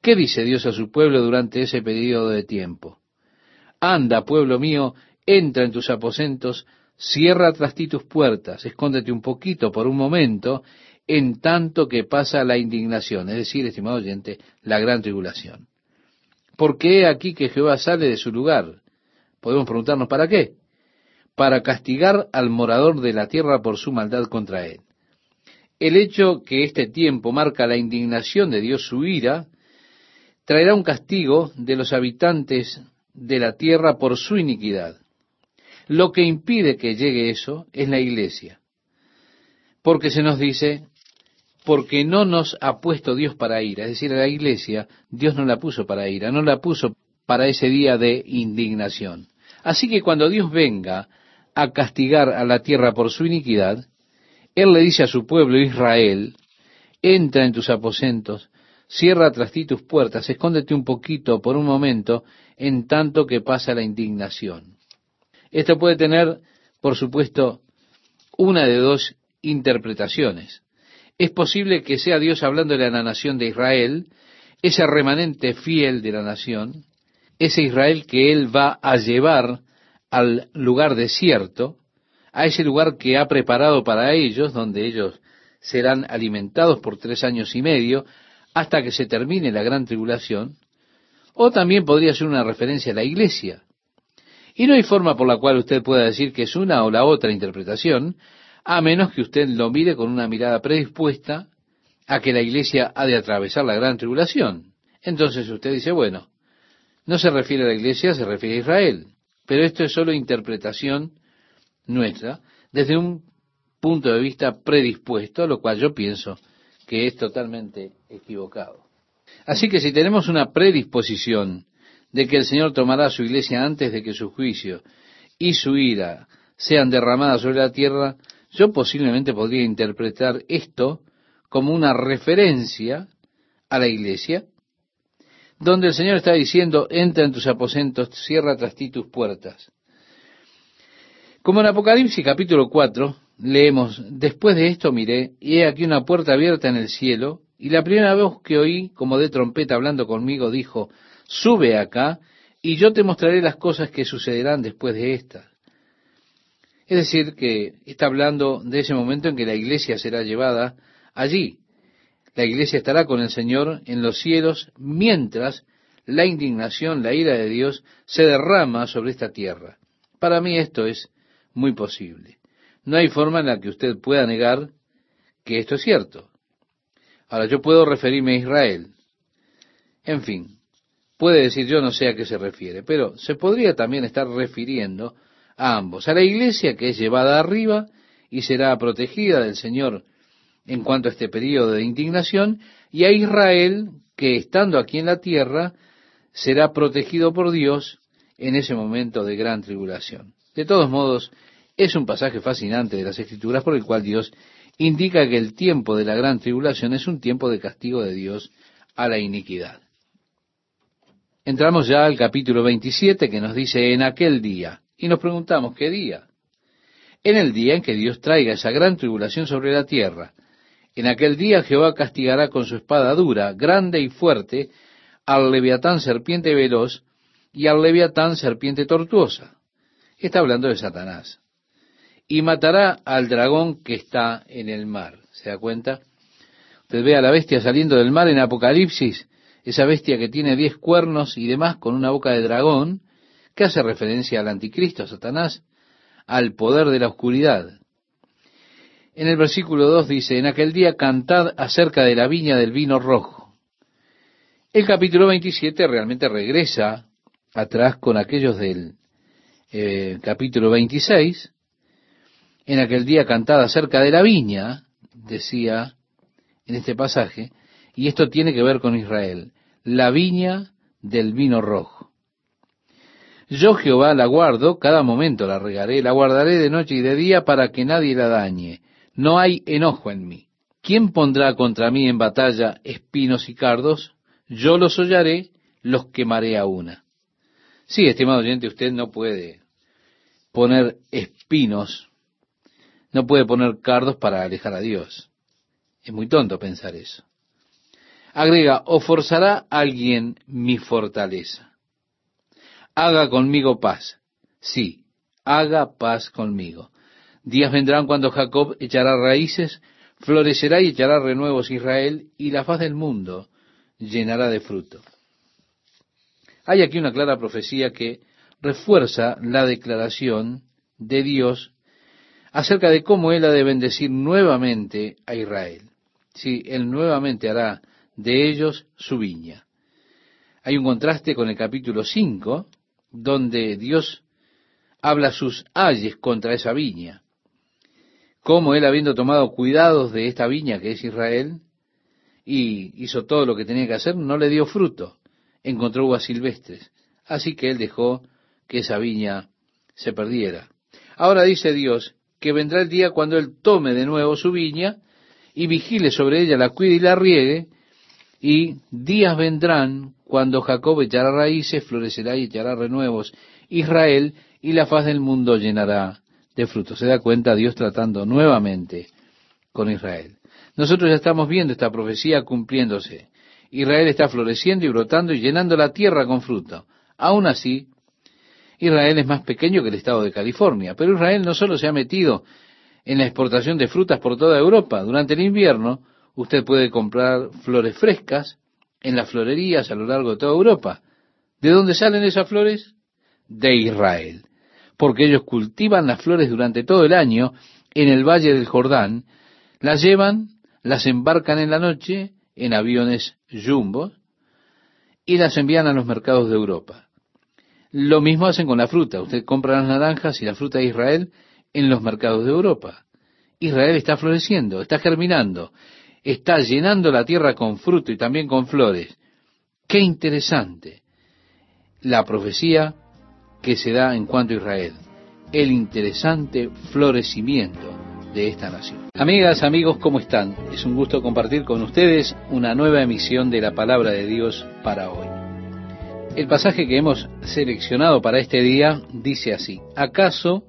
¿Qué dice Dios a su pueblo durante ese periodo de tiempo? Anda, pueblo mío, entra en tus aposentos, cierra tras ti tus puertas, escóndete un poquito por un momento, en tanto que pasa la indignación, es decir, estimado oyente, la gran tribulación. Porque he aquí que Jehová sale de su lugar. Podemos preguntarnos, ¿para qué? Para castigar al morador de la tierra por su maldad contra él. El hecho que este tiempo marca la indignación de Dios, su ira, traerá un castigo de los habitantes de la tierra por su iniquidad. Lo que impide que llegue eso es la iglesia. Porque se nos dice, porque no nos ha puesto Dios para ira. Es decir, a la iglesia Dios no la puso para ira, no la puso para ese día de indignación. Así que cuando Dios venga a castigar a la tierra por su iniquidad, Él le dice a su pueblo Israel, entra en tus aposentos, cierra tras ti tus puertas, escóndete un poquito por un momento, en tanto que pasa la indignación. Esto puede tener, por supuesto, una de dos interpretaciones es posible que sea Dios hablándole a la nación de Israel, ese remanente fiel de la nación, ese Israel que Él va a llevar al lugar desierto, a ese lugar que ha preparado para ellos, donde ellos serán alimentados por tres años y medio, hasta que se termine la gran tribulación, o también podría ser una referencia a la iglesia. Y no hay forma por la cual usted pueda decir que es una o la otra interpretación, a menos que usted lo mire con una mirada predispuesta a que la iglesia ha de atravesar la gran tribulación. Entonces usted dice, bueno, no se refiere a la iglesia, se refiere a Israel. Pero esto es solo interpretación nuestra desde un punto de vista predispuesto, lo cual yo pienso que es totalmente equivocado. Así que si tenemos una predisposición de que el Señor tomará su iglesia antes de que su juicio y su ira sean derramadas sobre la tierra, yo posiblemente podría interpretar esto como una referencia a la iglesia, donde el Señor está diciendo, entra en tus aposentos, cierra tras ti tus puertas. Como en Apocalipsis capítulo 4, leemos, después de esto miré, y he aquí una puerta abierta en el cielo, y la primera voz que oí, como de trompeta hablando conmigo, dijo, sube acá, y yo te mostraré las cosas que sucederán después de estas. Es decir, que está hablando de ese momento en que la iglesia será llevada allí. La iglesia estará con el Señor en los cielos mientras la indignación, la ira de Dios se derrama sobre esta tierra. Para mí esto es muy posible. No hay forma en la que usted pueda negar que esto es cierto. Ahora, yo puedo referirme a Israel. En fin, puede decir yo no sé a qué se refiere, pero se podría también estar refiriendo a ambos, a la iglesia que es llevada arriba y será protegida del Señor en cuanto a este periodo de indignación, y a Israel que estando aquí en la tierra será protegido por Dios en ese momento de gran tribulación. De todos modos, es un pasaje fascinante de las Escrituras por el cual Dios indica que el tiempo de la gran tribulación es un tiempo de castigo de Dios a la iniquidad. Entramos ya al capítulo 27 que nos dice en aquel día. Y nos preguntamos, ¿qué día? En el día en que Dios traiga esa gran tribulación sobre la tierra. En aquel día Jehová castigará con su espada dura, grande y fuerte, al leviatán serpiente veloz y al leviatán serpiente tortuosa. Está hablando de Satanás. Y matará al dragón que está en el mar. ¿Se da cuenta? Usted ve a la bestia saliendo del mar en Apocalipsis, esa bestia que tiene diez cuernos y demás con una boca de dragón, que hace referencia al anticristo, a Satanás, al poder de la oscuridad. En el versículo 2 dice, en aquel día cantad acerca de la viña del vino rojo. El capítulo 27 realmente regresa atrás con aquellos del eh, capítulo 26. En aquel día cantad acerca de la viña, decía en este pasaje, y esto tiene que ver con Israel, la viña del vino rojo. Yo Jehová la guardo, cada momento la regaré, la guardaré de noche y de día para que nadie la dañe. No hay enojo en mí. ¿Quién pondrá contra mí en batalla espinos y cardos? Yo los hollaré, los quemaré a una. Sí, estimado oyente, usted no puede poner espinos, no puede poner cardos para alejar a Dios. Es muy tonto pensar eso. Agrega, o forzará alguien mi fortaleza. Haga conmigo paz. Sí, haga paz conmigo. Días vendrán cuando Jacob echará raíces, florecerá y echará renuevos Israel, y la faz del mundo llenará de fruto. Hay aquí una clara profecía que refuerza la declaración de Dios acerca de cómo Él ha de bendecir nuevamente a Israel. Sí, Él nuevamente hará de ellos su viña. Hay un contraste con el capítulo 5, donde Dios habla sus ayes contra esa viña. Cómo Él, habiendo tomado cuidados de esta viña que es Israel, y hizo todo lo que tenía que hacer, no le dio fruto. Encontró uvas silvestres. Así que Él dejó que esa viña se perdiera. Ahora dice Dios que vendrá el día cuando Él tome de nuevo su viña y vigile sobre ella, la cuide y la riegue, y días vendrán cuando Jacob echará raíces, florecerá y echará renuevos Israel, y la faz del mundo llenará de frutos. Se da cuenta Dios tratando nuevamente con Israel. Nosotros ya estamos viendo esta profecía cumpliéndose. Israel está floreciendo y brotando y llenando la tierra con fruto. Aún así, Israel es más pequeño que el estado de California, pero Israel no solo se ha metido en la exportación de frutas por toda Europa. Durante el invierno, usted puede comprar flores frescas en las florerías a lo largo de toda Europa. ¿De dónde salen esas flores? De Israel. Porque ellos cultivan las flores durante todo el año en el Valle del Jordán, las llevan, las embarcan en la noche en aviones jumbo y las envían a los mercados de Europa. Lo mismo hacen con la fruta. Usted compra las naranjas y la fruta de Israel en los mercados de Europa. Israel está floreciendo, está germinando, está llenando la tierra con fruto y también con flores. Qué interesante la profecía que se da en cuanto a Israel, el interesante florecimiento de esta nación. Amigas, amigos, ¿cómo están? Es un gusto compartir con ustedes una nueva emisión de la palabra de Dios para hoy. El pasaje que hemos seleccionado para este día dice así, ¿acaso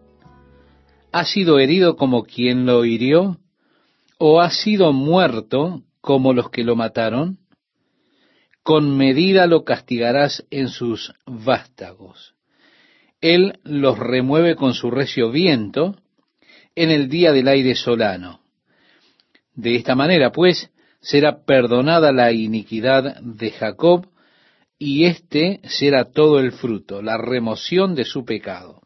ha sido herido como quien lo hirió? ¿O ha sido muerto como los que lo mataron? Con medida lo castigarás en sus vástagos. Él los remueve con su recio viento en el día del aire solano. De esta manera, pues, será perdonada la iniquidad de Jacob, y éste será todo el fruto, la remoción de su pecado.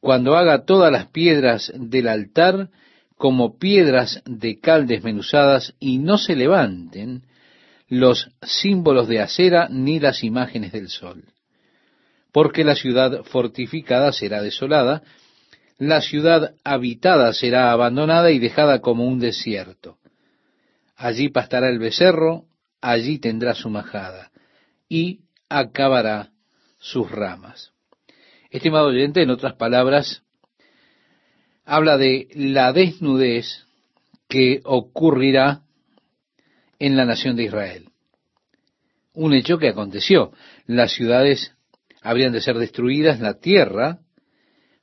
Cuando haga todas las piedras del altar como piedras de cal desmenuzadas y no se levanten los símbolos de acera ni las imágenes del sol. Porque la ciudad fortificada será desolada, la ciudad habitada será abandonada y dejada como un desierto. Allí pastará el becerro, allí tendrá su majada y acabará sus ramas. Estimado oyente, en otras palabras, habla de la desnudez que ocurrirá en la nación de Israel. Un hecho que aconteció. Las ciudades habrían de ser destruidas, la tierra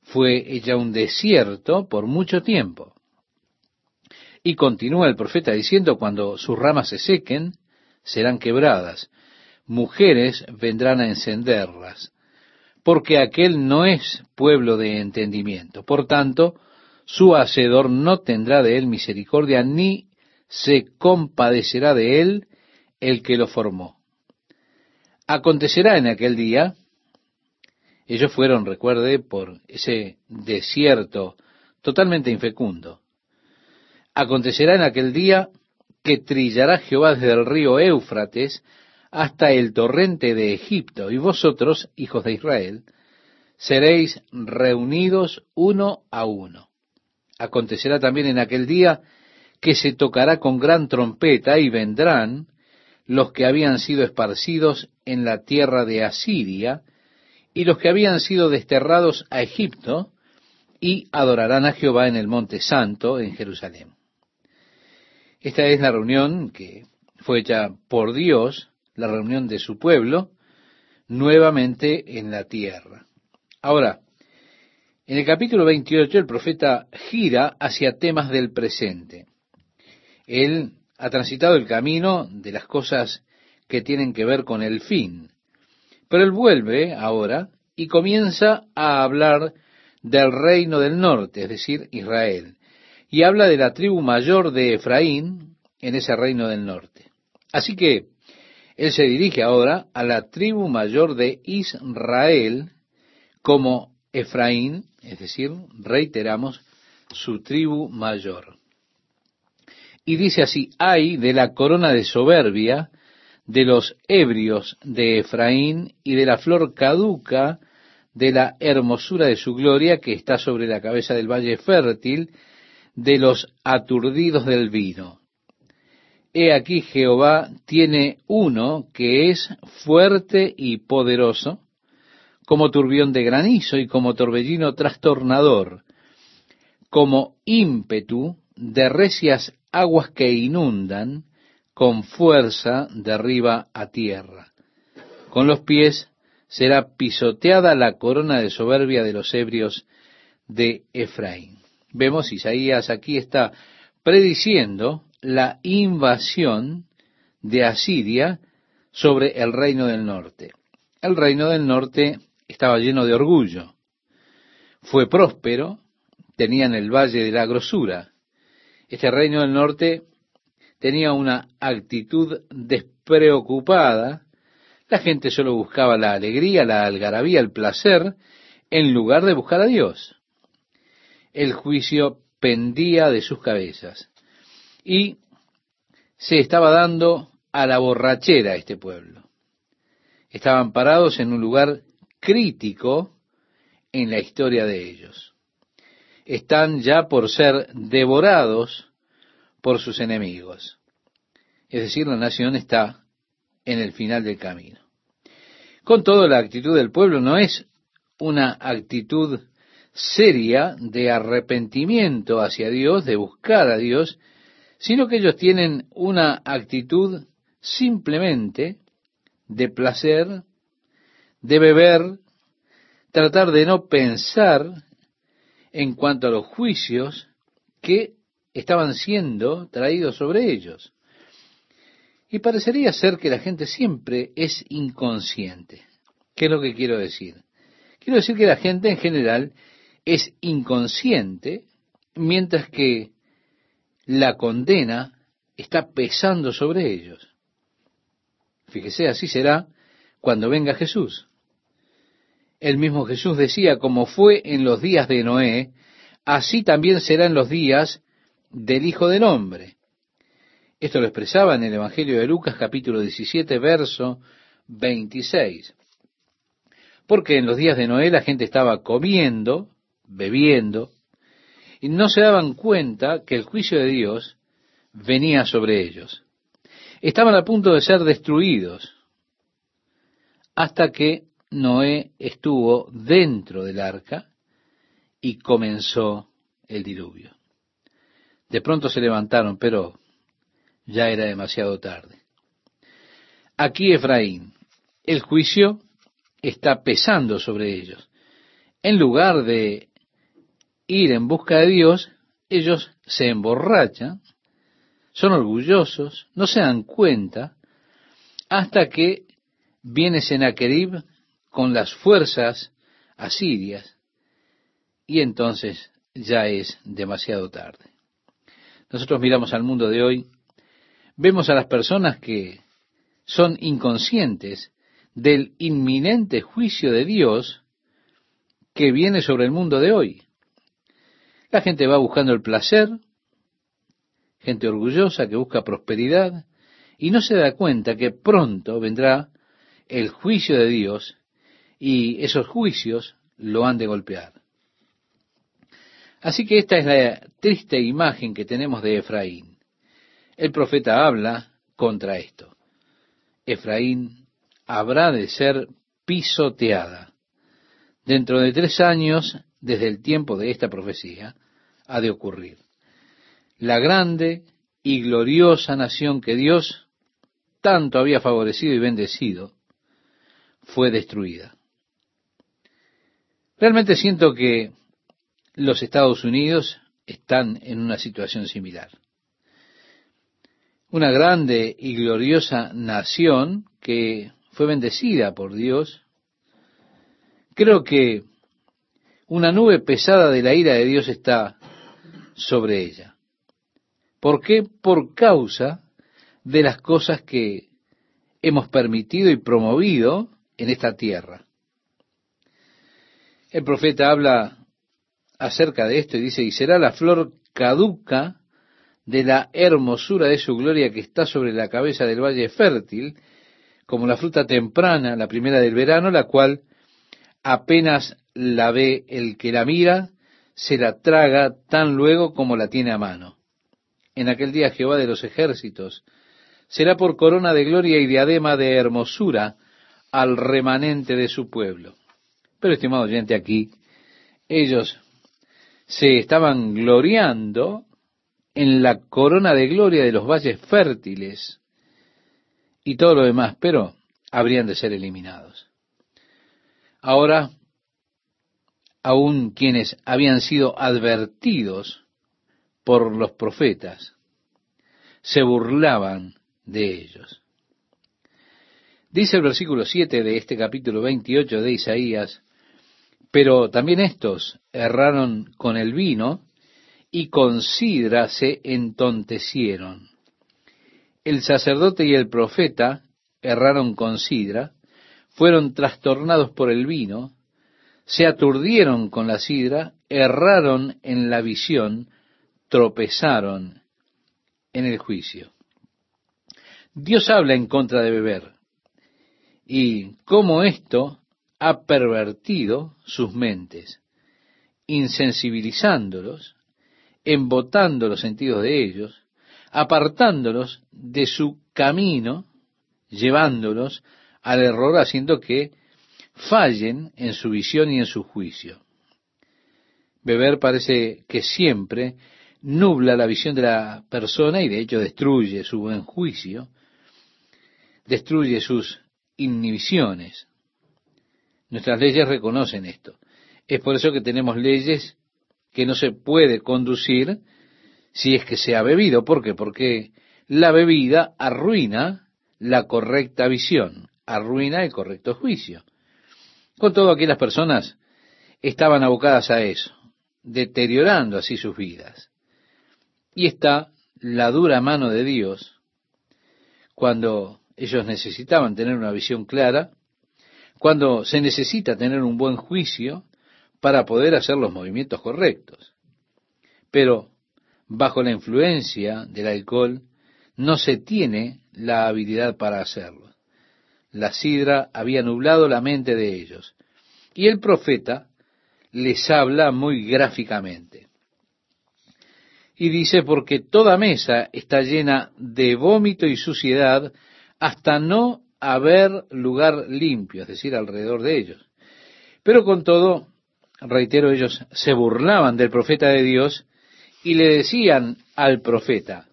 fue ella un desierto por mucho tiempo. Y continúa el profeta diciendo, cuando sus ramas se sequen, serán quebradas mujeres vendrán a encenderlas, porque aquel no es pueblo de entendimiento. Por tanto, su hacedor no tendrá de él misericordia, ni se compadecerá de él el que lo formó. Acontecerá en aquel día, ellos fueron, recuerde, por ese desierto totalmente infecundo. Acontecerá en aquel día que trillará Jehová desde el río Éufrates hasta el torrente de Egipto, y vosotros, hijos de Israel, seréis reunidos uno a uno. Acontecerá también en aquel día que se tocará con gran trompeta y vendrán los que habían sido esparcidos en la tierra de Asiria, y los que habían sido desterrados a Egipto, y adorarán a Jehová en el monte santo en Jerusalén. Esta es la reunión que fue hecha por Dios, la reunión de su pueblo, nuevamente en la tierra. Ahora, en el capítulo 28 el profeta gira hacia temas del presente. Él ha transitado el camino de las cosas que tienen que ver con el fin. Pero él vuelve ahora y comienza a hablar del reino del norte, es decir, Israel, y habla de la tribu mayor de Efraín en ese reino del norte. Así que él se dirige ahora a la tribu mayor de Israel como Efraín, es decir, reiteramos, su tribu mayor. Y dice así, hay de la corona de soberbia de los ebrios de Efraín y de la flor caduca de la hermosura de su gloria que está sobre la cabeza del valle fértil de los aturdidos del vino. He aquí Jehová tiene uno que es fuerte y poderoso, como turbión de granizo y como torbellino trastornador, como ímpetu de recias aguas que inundan, con fuerza de arriba a tierra. Con los pies será pisoteada la corona de soberbia de los ebrios de Efraín. Vemos, Isaías aquí está prediciendo la invasión de Asiria sobre el reino del norte. El reino del norte estaba lleno de orgullo, fue próspero, tenían el valle de la grosura. Este reino del norte tenía una actitud despreocupada, la gente solo buscaba la alegría, la algarabía, el placer, en lugar de buscar a Dios. El juicio pendía de sus cabezas y se estaba dando a la borrachera este pueblo. Estaban parados en un lugar crítico en la historia de ellos. Están ya por ser devorados por sus enemigos. Es decir, la nación está en el final del camino. Con todo, la actitud del pueblo no es una actitud seria de arrepentimiento hacia Dios, de buscar a Dios, sino que ellos tienen una actitud simplemente de placer, de beber, tratar de no pensar en cuanto a los juicios que estaban siendo traídos sobre ellos. Y parecería ser que la gente siempre es inconsciente. ¿Qué es lo que quiero decir? Quiero decir que la gente en general es inconsciente, mientras que la condena está pesando sobre ellos. Fíjese, así será cuando venga Jesús. El mismo Jesús decía, como fue en los días de Noé, así también será en los días del Hijo del Hombre. Esto lo expresaba en el Evangelio de Lucas capítulo 17, verso 26. Porque en los días de Noé la gente estaba comiendo, bebiendo, y no se daban cuenta que el juicio de Dios venía sobre ellos. Estaban a punto de ser destruidos hasta que Noé estuvo dentro del arca y comenzó el diluvio. De pronto se levantaron, pero ya era demasiado tarde. Aquí Efraín, el juicio está pesando sobre ellos. En lugar de ir en busca de Dios, ellos se emborrachan, son orgullosos, no se dan cuenta, hasta que viene Senaquerib con las fuerzas asirias, y entonces ya es demasiado tarde. Nosotros miramos al mundo de hoy, vemos a las personas que son inconscientes del inminente juicio de Dios que viene sobre el mundo de hoy. La gente va buscando el placer, gente orgullosa que busca prosperidad, y no se da cuenta que pronto vendrá el juicio de Dios y esos juicios lo han de golpear. Así que esta es la triste imagen que tenemos de Efraín. El profeta habla contra esto. Efraín habrá de ser pisoteada. dentro de tres años desde el tiempo de esta profecía, ha de ocurrir. La grande y gloriosa nación que Dios tanto había favorecido y bendecido, fue destruida. Realmente siento que los Estados Unidos están en una situación similar. Una grande y gloriosa nación que fue bendecida por Dios. Creo que una nube pesada de la ira de Dios está sobre ella. ¿Por qué? Por causa de las cosas que hemos permitido y promovido en esta tierra. El profeta habla acerca de esto y dice, y será la flor caduca de la hermosura de su gloria que está sobre la cabeza del valle fértil, como la fruta temprana, la primera del verano, la cual apenas la ve el que la mira, se la traga tan luego como la tiene a mano. En aquel día Jehová de los ejércitos será por corona de gloria y diadema de hermosura al remanente de su pueblo. Pero, estimado oyente, aquí ellos se estaban gloriando en la corona de gloria de los valles fértiles y todo lo demás, pero habrían de ser eliminados. Ahora, aun quienes habían sido advertidos por los profetas, se burlaban de ellos. Dice el versículo 7 de este capítulo 28 de Isaías, pero también estos erraron con el vino y con sidra se entontecieron. El sacerdote y el profeta erraron con sidra, fueron trastornados por el vino, se aturdieron con la sidra, erraron en la visión, tropezaron en el juicio. Dios habla en contra de beber y cómo esto ha pervertido sus mentes, insensibilizándolos, embotando los sentidos de ellos, apartándolos de su camino, llevándolos al error, haciendo que fallen en su visión y en su juicio. Beber parece que siempre nubla la visión de la persona y de hecho destruye su buen juicio, destruye sus inhibiciones. Nuestras leyes reconocen esto. Es por eso que tenemos leyes que no se puede conducir si es que se ha bebido. ¿Por qué? Porque la bebida arruina la correcta visión, arruina el correcto juicio. Con todo, aquí las personas estaban abocadas a eso, deteriorando así sus vidas. Y está la dura mano de Dios cuando ellos necesitaban tener una visión clara, cuando se necesita tener un buen juicio para poder hacer los movimientos correctos. Pero bajo la influencia del alcohol no se tiene la habilidad para hacerlo. La sidra había nublado la mente de ellos. Y el profeta les habla muy gráficamente. Y dice, porque toda mesa está llena de vómito y suciedad hasta no haber lugar limpio, es decir, alrededor de ellos. Pero con todo, reitero, ellos se burlaban del profeta de Dios y le decían al profeta,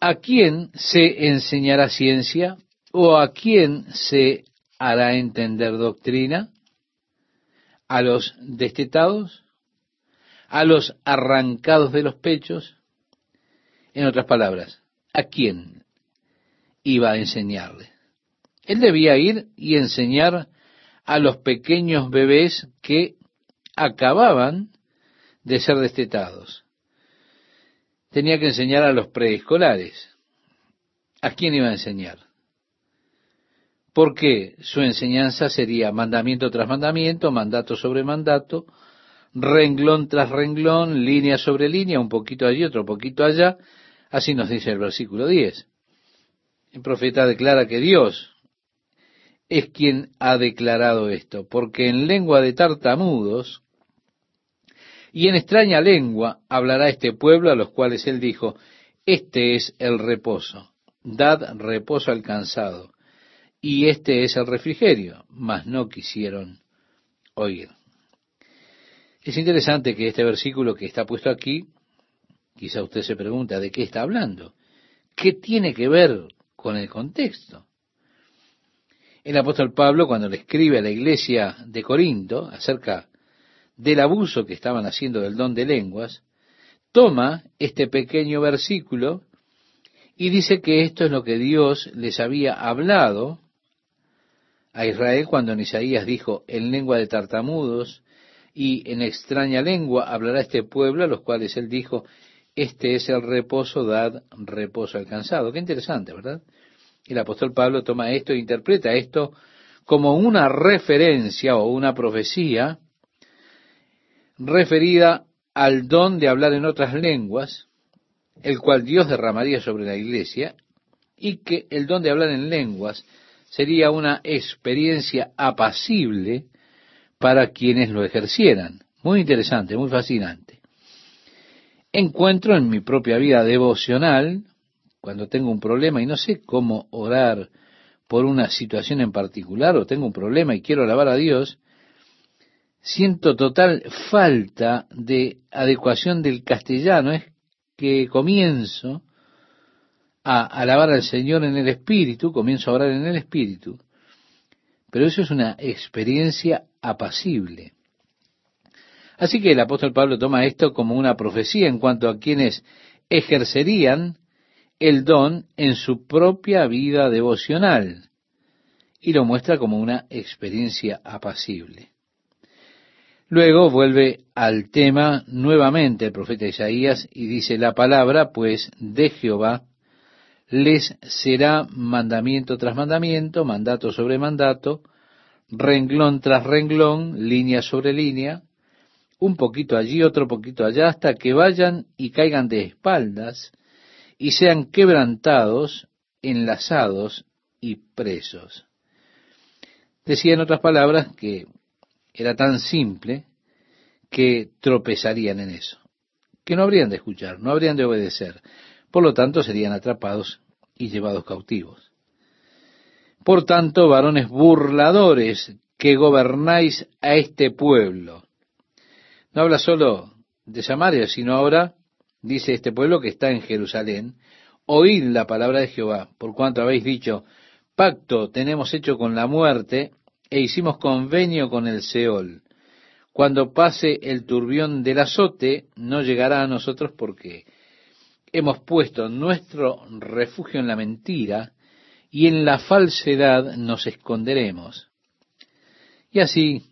¿a quién se enseñará ciencia o a quién se hará entender doctrina? ¿A los destetados? ¿A los arrancados de los pechos? En otras palabras, ¿a quién iba a enseñarle. Él debía ir y enseñar a los pequeños bebés que acababan de ser destetados. Tenía que enseñar a los preescolares. ¿A quién iba a enseñar? Porque su enseñanza sería mandamiento tras mandamiento, mandato sobre mandato, renglón tras renglón, línea sobre línea, un poquito allí, otro poquito allá. Así nos dice el versículo 10. El profeta declara que Dios es quien ha declarado esto, porque en lengua de tartamudos y en extraña lengua hablará este pueblo a los cuales él dijo, este es el reposo, dad reposo al cansado, y este es el refrigerio, mas no quisieron oír. Es interesante que este versículo que está puesto aquí, quizá usted se pregunta de qué está hablando. ¿Qué tiene que ver con el contexto? El apóstol Pablo, cuando le escribe a la iglesia de Corinto acerca del abuso que estaban haciendo del don de lenguas, toma este pequeño versículo y dice que esto es lo que Dios les había hablado a Israel cuando en Isaías dijo, en lengua de tartamudos y en extraña lengua hablará este pueblo, a los cuales él dijo, este es el reposo, dad reposo alcanzado. Qué interesante, ¿verdad? El apóstol Pablo toma esto e interpreta esto como una referencia o una profecía referida al don de hablar en otras lenguas, el cual Dios derramaría sobre la iglesia, y que el don de hablar en lenguas sería una experiencia apacible para quienes lo ejercieran. Muy interesante, muy fascinante. Encuentro en mi propia vida devocional, cuando tengo un problema y no sé cómo orar por una situación en particular, o tengo un problema y quiero alabar a Dios, siento total falta de adecuación del castellano. Es que comienzo a alabar al Señor en el Espíritu, comienzo a orar en el Espíritu, pero eso es una experiencia apacible. Así que el apóstol Pablo toma esto como una profecía en cuanto a quienes ejercerían el don en su propia vida devocional y lo muestra como una experiencia apacible. Luego vuelve al tema nuevamente el profeta Isaías y dice, la palabra pues de Jehová les será mandamiento tras mandamiento, mandato sobre mandato, renglón tras renglón, línea sobre línea, un poquito allí, otro poquito allá, hasta que vayan y caigan de espaldas y sean quebrantados, enlazados y presos. Decía en otras palabras que era tan simple que tropezarían en eso, que no habrían de escuchar, no habrían de obedecer, por lo tanto serían atrapados y llevados cautivos. Por tanto, varones burladores que gobernáis a este pueblo. No habla solo de Samaria, sino ahora dice este pueblo que está en Jerusalén, oíd la palabra de Jehová, por cuanto habéis dicho, pacto tenemos hecho con la muerte e hicimos convenio con el Seol. Cuando pase el turbión del azote, no llegará a nosotros porque hemos puesto nuestro refugio en la mentira y en la falsedad nos esconderemos. Y así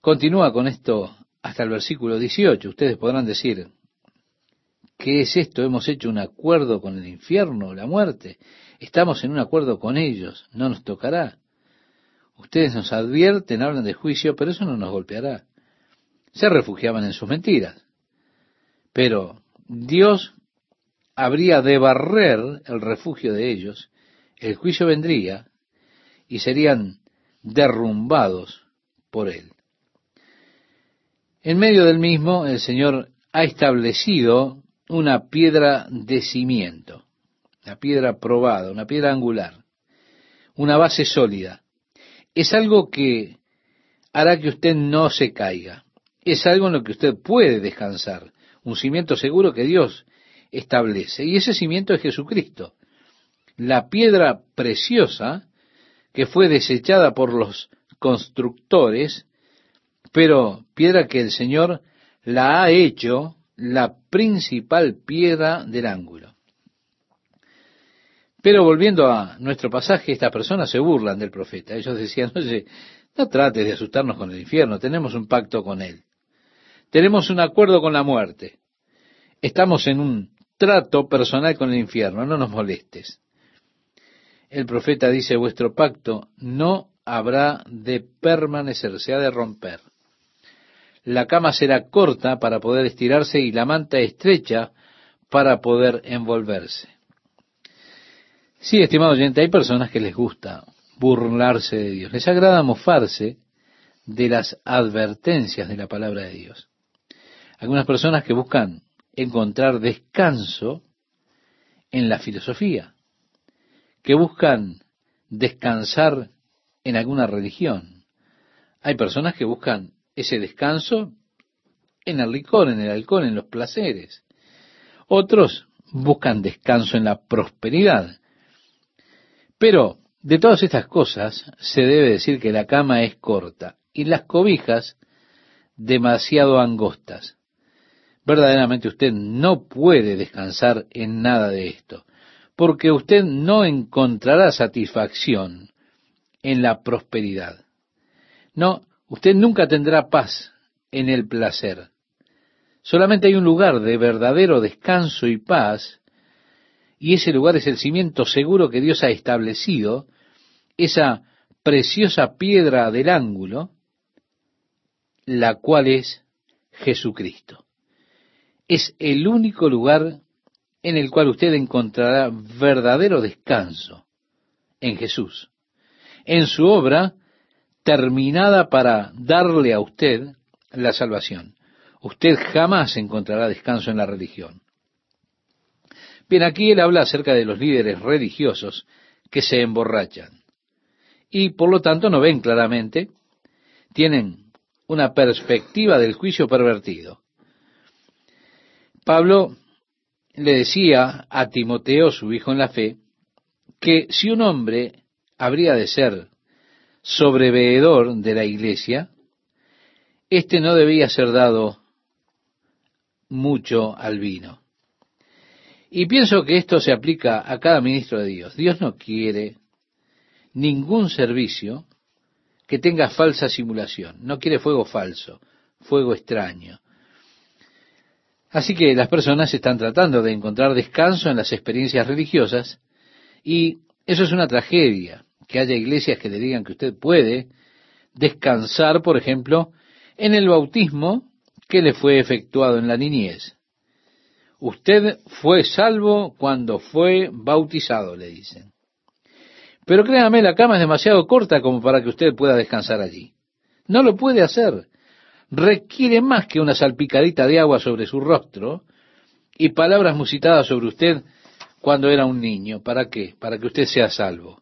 continúa con esto hasta el versículo 18. Ustedes podrán decir, ¿qué es esto? ¿Hemos hecho un acuerdo con el infierno, la muerte? Estamos en un acuerdo con ellos, no nos tocará. Ustedes nos advierten, hablan de juicio, pero eso no nos golpeará. Se refugiaban en sus mentiras. Pero Dios habría de barrer el refugio de ellos, el juicio vendría y serían derrumbados por él. En medio del mismo, el Señor ha establecido una piedra de cimiento, una piedra probada, una piedra angular, una base sólida, es algo que hará que usted no se caiga. Es algo en lo que usted puede descansar. Un cimiento seguro que Dios establece. Y ese cimiento es Jesucristo. La piedra preciosa que fue desechada por los constructores, pero piedra que el Señor la ha hecho la principal piedra del ángulo. Pero volviendo a nuestro pasaje, estas personas se burlan del profeta. Ellos decían, oye, no trates de asustarnos con el infierno, tenemos un pacto con él. Tenemos un acuerdo con la muerte. Estamos en un trato personal con el infierno, no nos molestes. El profeta dice, vuestro pacto no habrá de permanecer, se ha de romper. La cama será corta para poder estirarse y la manta estrecha para poder envolverse. Sí, estimado oyente, hay personas que les gusta burlarse de Dios, les agrada mofarse de las advertencias de la palabra de Dios. Algunas personas que buscan encontrar descanso en la filosofía, que buscan descansar en alguna religión. Hay personas que buscan ese descanso en el licor, en el alcohol, en los placeres. Otros buscan descanso en la prosperidad. Pero de todas estas cosas se debe decir que la cama es corta y las cobijas demasiado angostas. Verdaderamente usted no puede descansar en nada de esto, porque usted no encontrará satisfacción en la prosperidad. No, usted nunca tendrá paz en el placer. Solamente hay un lugar de verdadero descanso y paz, y ese lugar es el cimiento seguro que Dios ha establecido, esa preciosa piedra del ángulo, la cual es Jesucristo. Es el único lugar en el cual usted encontrará verdadero descanso en Jesús, en su obra terminada para darle a usted la salvación. Usted jamás encontrará descanso en la religión. Bien, aquí él habla acerca de los líderes religiosos que se emborrachan y por lo tanto no ven claramente, tienen una perspectiva del juicio pervertido. Pablo le decía a Timoteo, su hijo en la fe, que si un hombre habría de ser sobreveedor de la iglesia, éste no debía ser dado mucho al vino. Y pienso que esto se aplica a cada ministro de Dios. Dios no quiere ningún servicio que tenga falsa simulación. No quiere fuego falso, fuego extraño. Así que las personas están tratando de encontrar descanso en las experiencias religiosas y eso es una tragedia, que haya iglesias que le digan que usted puede descansar, por ejemplo, en el bautismo que le fue efectuado en la niñez. Usted fue salvo cuando fue bautizado, le dicen. Pero créame, la cama es demasiado corta como para que usted pueda descansar allí. No lo puede hacer. Requiere más que una salpicadita de agua sobre su rostro y palabras musitadas sobre usted cuando era un niño. ¿Para qué? Para que usted sea salvo.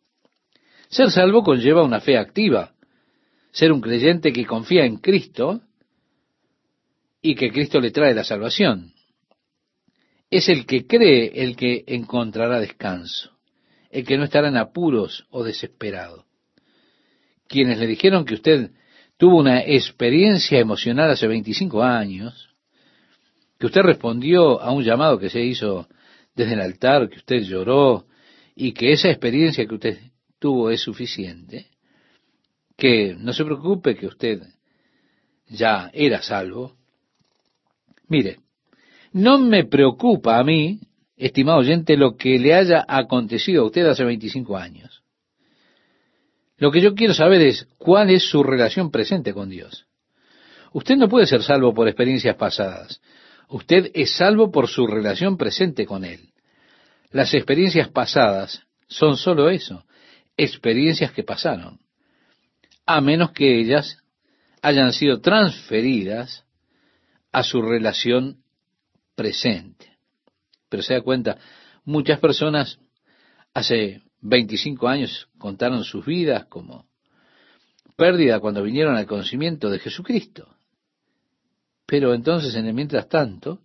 Ser salvo conlleva una fe activa. Ser un creyente que confía en Cristo y que Cristo le trae la salvación. Es el que cree el que encontrará descanso el que no estará en apuros o desesperado. Quienes le dijeron que usted tuvo una experiencia emocional hace 25 años, que usted respondió a un llamado que se hizo desde el altar, que usted lloró y que esa experiencia que usted tuvo es suficiente, que no se preocupe que usted ya era salvo. Mire, no me preocupa a mí estimado oyente, lo que le haya acontecido a usted hace 25 años. Lo que yo quiero saber es cuál es su relación presente con Dios. Usted no puede ser salvo por experiencias pasadas. Usted es salvo por su relación presente con Él. Las experiencias pasadas son sólo eso, experiencias que pasaron, a menos que ellas hayan sido transferidas a su relación presente. Pero se da cuenta, muchas personas hace 25 años contaron sus vidas como pérdida cuando vinieron al conocimiento de Jesucristo. Pero entonces, en el mientras tanto,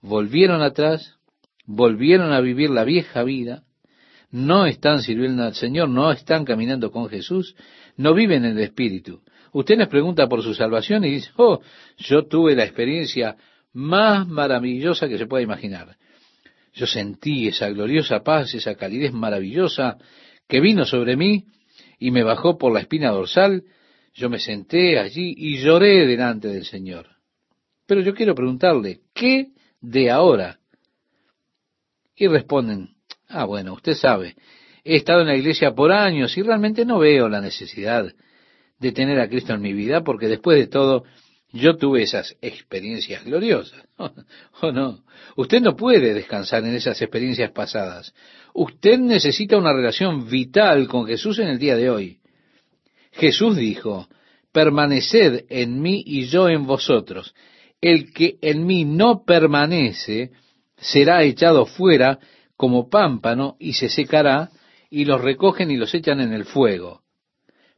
volvieron atrás, volvieron a vivir la vieja vida, no están sirviendo al Señor, no están caminando con Jesús, no viven en el Espíritu. Usted les pregunta por su salvación y dice, oh, yo tuve la experiencia más maravillosa que se pueda imaginar. Yo sentí esa gloriosa paz, esa calidez maravillosa que vino sobre mí y me bajó por la espina dorsal. Yo me senté allí y lloré delante del Señor. Pero yo quiero preguntarle, ¿qué de ahora? Y responden, ah, bueno, usted sabe, he estado en la iglesia por años y realmente no veo la necesidad de tener a Cristo en mi vida porque después de todo yo tuve esas experiencias gloriosas. ¿O no? Usted no puede descansar en esas experiencias pasadas. Usted necesita una relación vital con Jesús en el día de hoy. Jesús dijo, permaneced en mí y yo en vosotros. El que en mí no permanece será echado fuera como pámpano y se secará y los recogen y los echan en el fuego.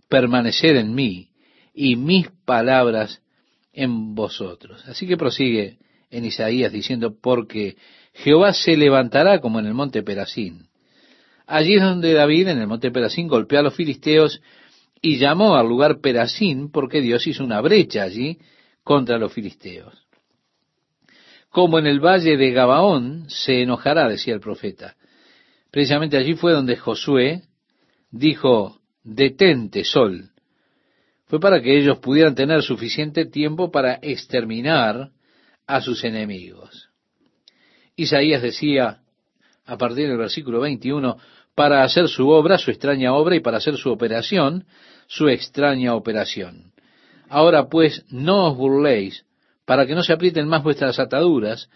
Permaneced en mí y mis palabras en vosotros. Así que prosigue en Isaías diciendo, porque Jehová se levantará como en el monte Perasín. Allí es donde David, en el monte Perasín, golpeó a los filisteos y llamó al lugar Perasín porque Dios hizo una brecha allí contra los filisteos. Como en el valle de Gabaón se enojará, decía el profeta. Precisamente allí fue donde Josué dijo, detente, sol. Fue para que ellos pudieran tener suficiente tiempo para exterminar a sus enemigos. Isaías decía, a partir del versículo 21, para hacer su obra, su extraña obra, y para hacer su operación, su extraña operación. Ahora pues, no os burléis, para que no se aprieten más vuestras ataduras,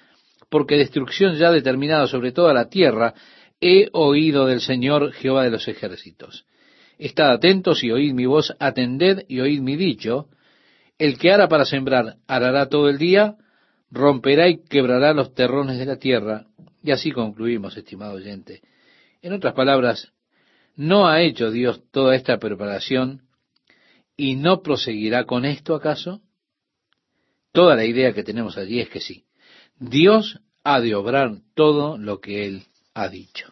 porque destrucción ya determinada sobre toda la tierra he oído del Señor Jehová de los ejércitos. Estad atentos y oíd mi voz, atended y oíd mi dicho. El que hará para sembrar, arará todo el día, romperá y quebrará los terrones de la tierra. Y así concluimos, estimado oyente. En otras palabras, ¿no ha hecho Dios toda esta preparación y no proseguirá con esto acaso? Toda la idea que tenemos allí es que sí. Dios ha de obrar todo lo que Él ha dicho.